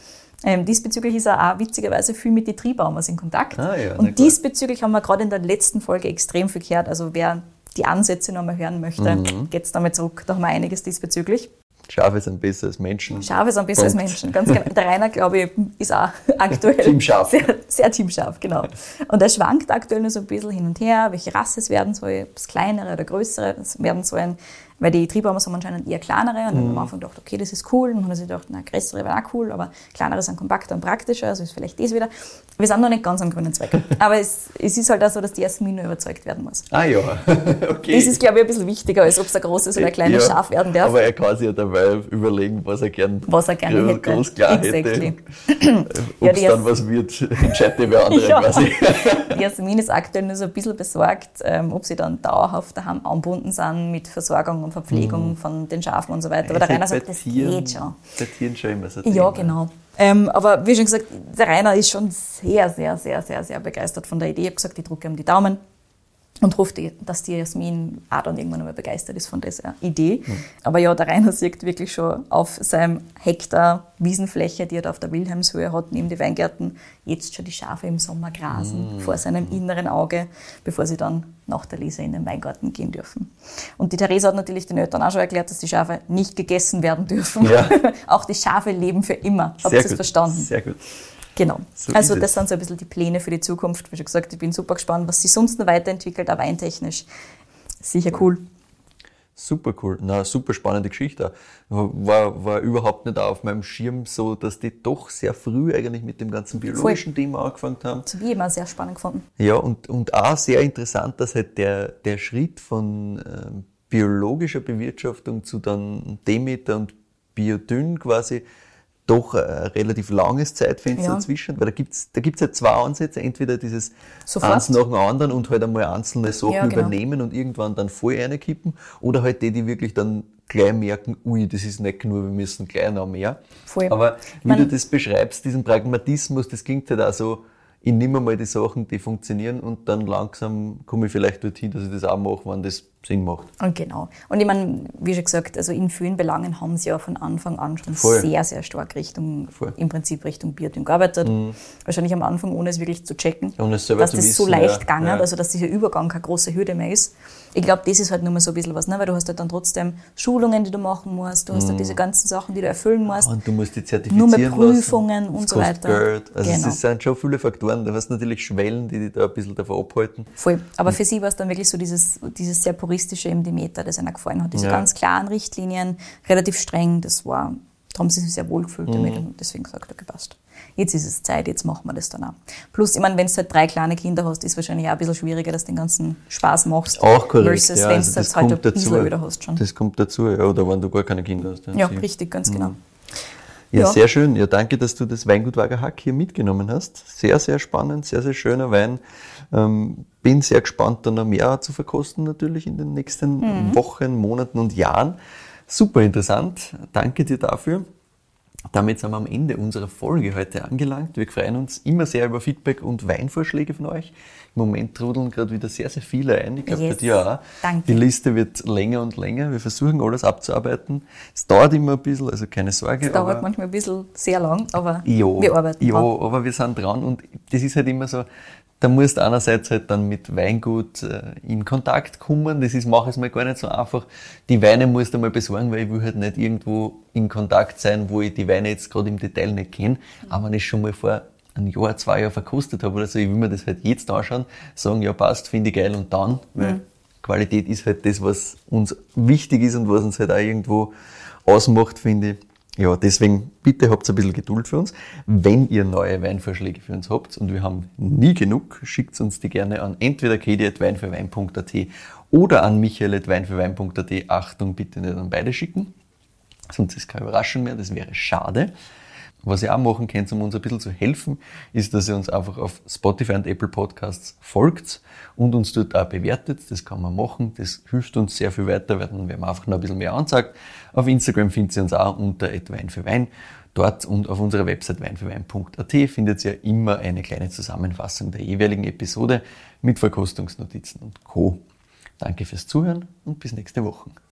Ähm, diesbezüglich ist er auch witzigerweise viel mit den Triebbaumers in Kontakt. Ah, ja, und diesbezüglich haben wir gerade in der letzten Folge extrem viel gehört. Also wer die Ansätze nochmal hören möchte, Mhm. geht's damit zurück. Da haben wir einiges diesbezüglich. Schafe sind besser als Menschen. Schafe sind besser als Punkt. Menschen, ganz genau. Der Rainer, glaube ich, ist auch aktuell Team Schaf. Sehr, sehr teamscharf, genau. Und er schwankt aktuell nur so ein bisschen hin und her, welche Rasse es werden soll, ob es kleinere oder größere es werden sollen. Weil die Triebheimer sind anscheinend eher kleinere. Und dann haben wir am Anfang gedacht, okay, das ist cool. Und dann hat er sich gedacht, na, größere wären auch cool, aber kleinere sind kompakter und praktischer, also ist vielleicht das wieder. Wir sind noch nicht ganz am grünen Zweig. Aber es, es ist halt auch so, dass die Jasmin noch überzeugt werden muss. Ah ja, okay. Das ist, glaube ich, ein bisschen wichtiger, als ob es ein großes oder ein kleines Ja, Schaf werden darf. Aber er kann sich ja dabei überlegen, was er gern Was er gerne groß, hätte. groß klar Exactly. hätte. Ob Ja, es die dann was wird, entscheidet wer andere Ja. quasi. Die Jasmin ist aktuell nur so ein bisschen besorgt, ähm, ob sie dann dauerhaft daheim angebunden sind mit Versorgung und Verpflegung von den Schafen und so weiter. Aber der Rainer sagt, das Tieren- geht schon. Bei Tieren schon immer so Ja, Thema. genau. Ähm, aber wie schon gesagt, der Rainer ist schon sehr, sehr, sehr, sehr, sehr begeistert von der Idee. Ich habe gesagt, ich drücke ihm die Daumen und hoffe, die- dass die Jasmin auch dann irgendwann einmal begeistert ist von dieser Idee. Aber ja, der Rainer sieht wirklich schon auf seinem Hektar Wiesenfläche, die er da auf der Wilhelmshöhe hat, neben die Weingärten, jetzt schon die Schafe im Sommer grasen vor seinem inneren Auge, bevor sie dann nach der Lese in den Weingarten gehen dürfen. Und die Theresa hat natürlich den Eltern auch schon erklärt, dass die Schafe nicht gegessen werden dürfen. Ja. auch die Schafe leben für immer. Habt ihr es verstanden? Sehr gut. Genau. So also das sind so ein bisschen die Pläne für die Zukunft. Wie schon gesagt, ich bin super gespannt, was sich sonst noch weiterentwickelt, aber weintechnisch sicher cool. Super cool. Na, super spannende Geschichte. War, war überhaupt nicht auf meinem Schirm so, dass die doch sehr früh eigentlich mit dem ganzen biologischen Thema angefangen haben. Das habe ich immer sehr spannend gefunden. Ja, und, und auch sehr interessant, dass halt der, der Schritt von ähm, biologischer Bewirtschaftung zu dann Demeter und Biodünn quasi doch ein relativ langes Zeitfenster Ja. dazwischen, weil da gibt's da gibt's ja zwei Ansätze, entweder dieses Sofort. eins nach dem anderen und halt einmal einzelne Sachen Ja, genau. übernehmen und irgendwann dann voll reinkippen, oder halt die, die wirklich dann gleich merken, ui, das ist nicht genug, wir müssen gleich noch mehr. Voll. Aber wie Man- du das beschreibst, diesen Pragmatismus, das klingt halt auch so, ich nehme mal die Sachen, die funktionieren und dann langsam komme ich vielleicht dorthin, dass ich das auch mache, wenn das Sinn macht. Und genau. Und ich meine, wie schon gesagt, also in vielen Belangen haben sie ja von Anfang an schon Voll. sehr, sehr stark Richtung, Voll. Mhm. im Prinzip Richtung Biodynamik gearbeitet. Wahrscheinlich am Anfang, ohne es wirklich zu checken. Dass zu das so wissen, leicht ja. gegangen Ja. also dass dieser Übergang keine große Hürde mehr ist. Ich glaube, das ist halt nur mal so ein bisschen was, ne? weil du hast halt dann trotzdem Schulungen, die du machen musst, du hast halt diese ganzen Sachen, die du erfüllen musst. Und du musst die Nur zertifizieren mit Prüfungen lassen. und so weiter. Geld. Also Genau. es sind schon viele Faktoren. Du hast natürlich Schwellen, die dich da ein bisschen davon abhalten. Voll. Aber für sie war es dann wirklich so dieses, dieses sehr puristische im Demeter, das ihnen gefallen hat. Diese Ja. ganz klaren Richtlinien, relativ streng, das war, da haben sie sich sehr wohl gefühlt Mhm. damit und deswegen gesagt, okay, passt. Jetzt ist es Zeit, jetzt machen wir das dann auch. Plus, ich meine, wenn du halt drei kleine Kinder hast, ist wahrscheinlich auch ein bisschen schwieriger, dass du den ganzen Spaß machst. Auch korrekt. Versus, ja, wenn also du das halt ein kommt dazu. bisschen öder hast schon. Das kommt dazu, ja, oder wenn du gar keine Kinder hast. ja, Sie- richtig, ganz Mhm. genau. Ja, Ja. sehr schön. Ja, danke, dass du das Weingut Wagerhack hier mitgenommen hast. Sehr, sehr spannend, sehr, sehr schöner Wein. Ähm, bin sehr gespannt, da noch mehr zu verkosten natürlich in den nächsten Mhm. Wochen, Monaten und Jahren. Super interessant. Danke dir dafür. Damit sind wir am Ende unserer Folge heute angelangt. Wir freuen uns immer sehr über Feedback und Weinvorschläge von euch. Im Moment trudeln gerade wieder sehr, sehr viele ein. Ich glaube, Yes. bei dir auch. Danke. Die Liste wird länger und länger. Wir versuchen alles abzuarbeiten. Es dauert immer ein bisschen, also keine Sorge. Das dauert manchmal ein bisschen sehr lang, aber ja, wir arbeiten ja, aber wir sind dran und das ist halt immer so, da musst du einerseits halt dann mit Weingut äh, in Kontakt kommen, das ist, mach es mal gar nicht so einfach. Die Weine musst du mal besorgen, weil ich will halt nicht irgendwo in Kontakt sein, wo ich die Weine jetzt gerade im Detail nicht kenne, aber wenn ich schon mal vor ein Jahr, zwei Jahr verkostet habe oder so, ich will mir das halt jetzt anschauen, sagen, ja passt, finde ich geil und dann, weil Qualität ist halt das, was uns wichtig ist und was uns halt auch irgendwo ausmacht, finde ich. Ja, deswegen bitte habt ein bisschen Geduld für uns. Wenn ihr neue Weinvorschläge für uns habt und wir haben nie genug, schickt uns die gerne an entweder kedi.weinfürwein.at oder an michael.weinfürwein.at. Achtung, bitte nicht an beide schicken. Sonst ist keine Überraschung mehr, das wäre schade. Was ihr auch machen könnt, um uns ein bisschen zu helfen, ist, dass ihr uns einfach auf Spotify und Apple Podcasts folgt und uns dort auch bewertet. Das kann man machen. Das hilft uns sehr viel weiter, weil dann werden wir einfach noch ein bisschen mehr anzeigt. Auf Instagram findet ihr uns auch unter Wein für Wein. Dort und auf unserer Website weinfürwein.at findet ihr immer eine kleine Zusammenfassung der jeweiligen Episode mit Verkostungsnotizen und Co. Danke fürs Zuhören und bis nächste Woche.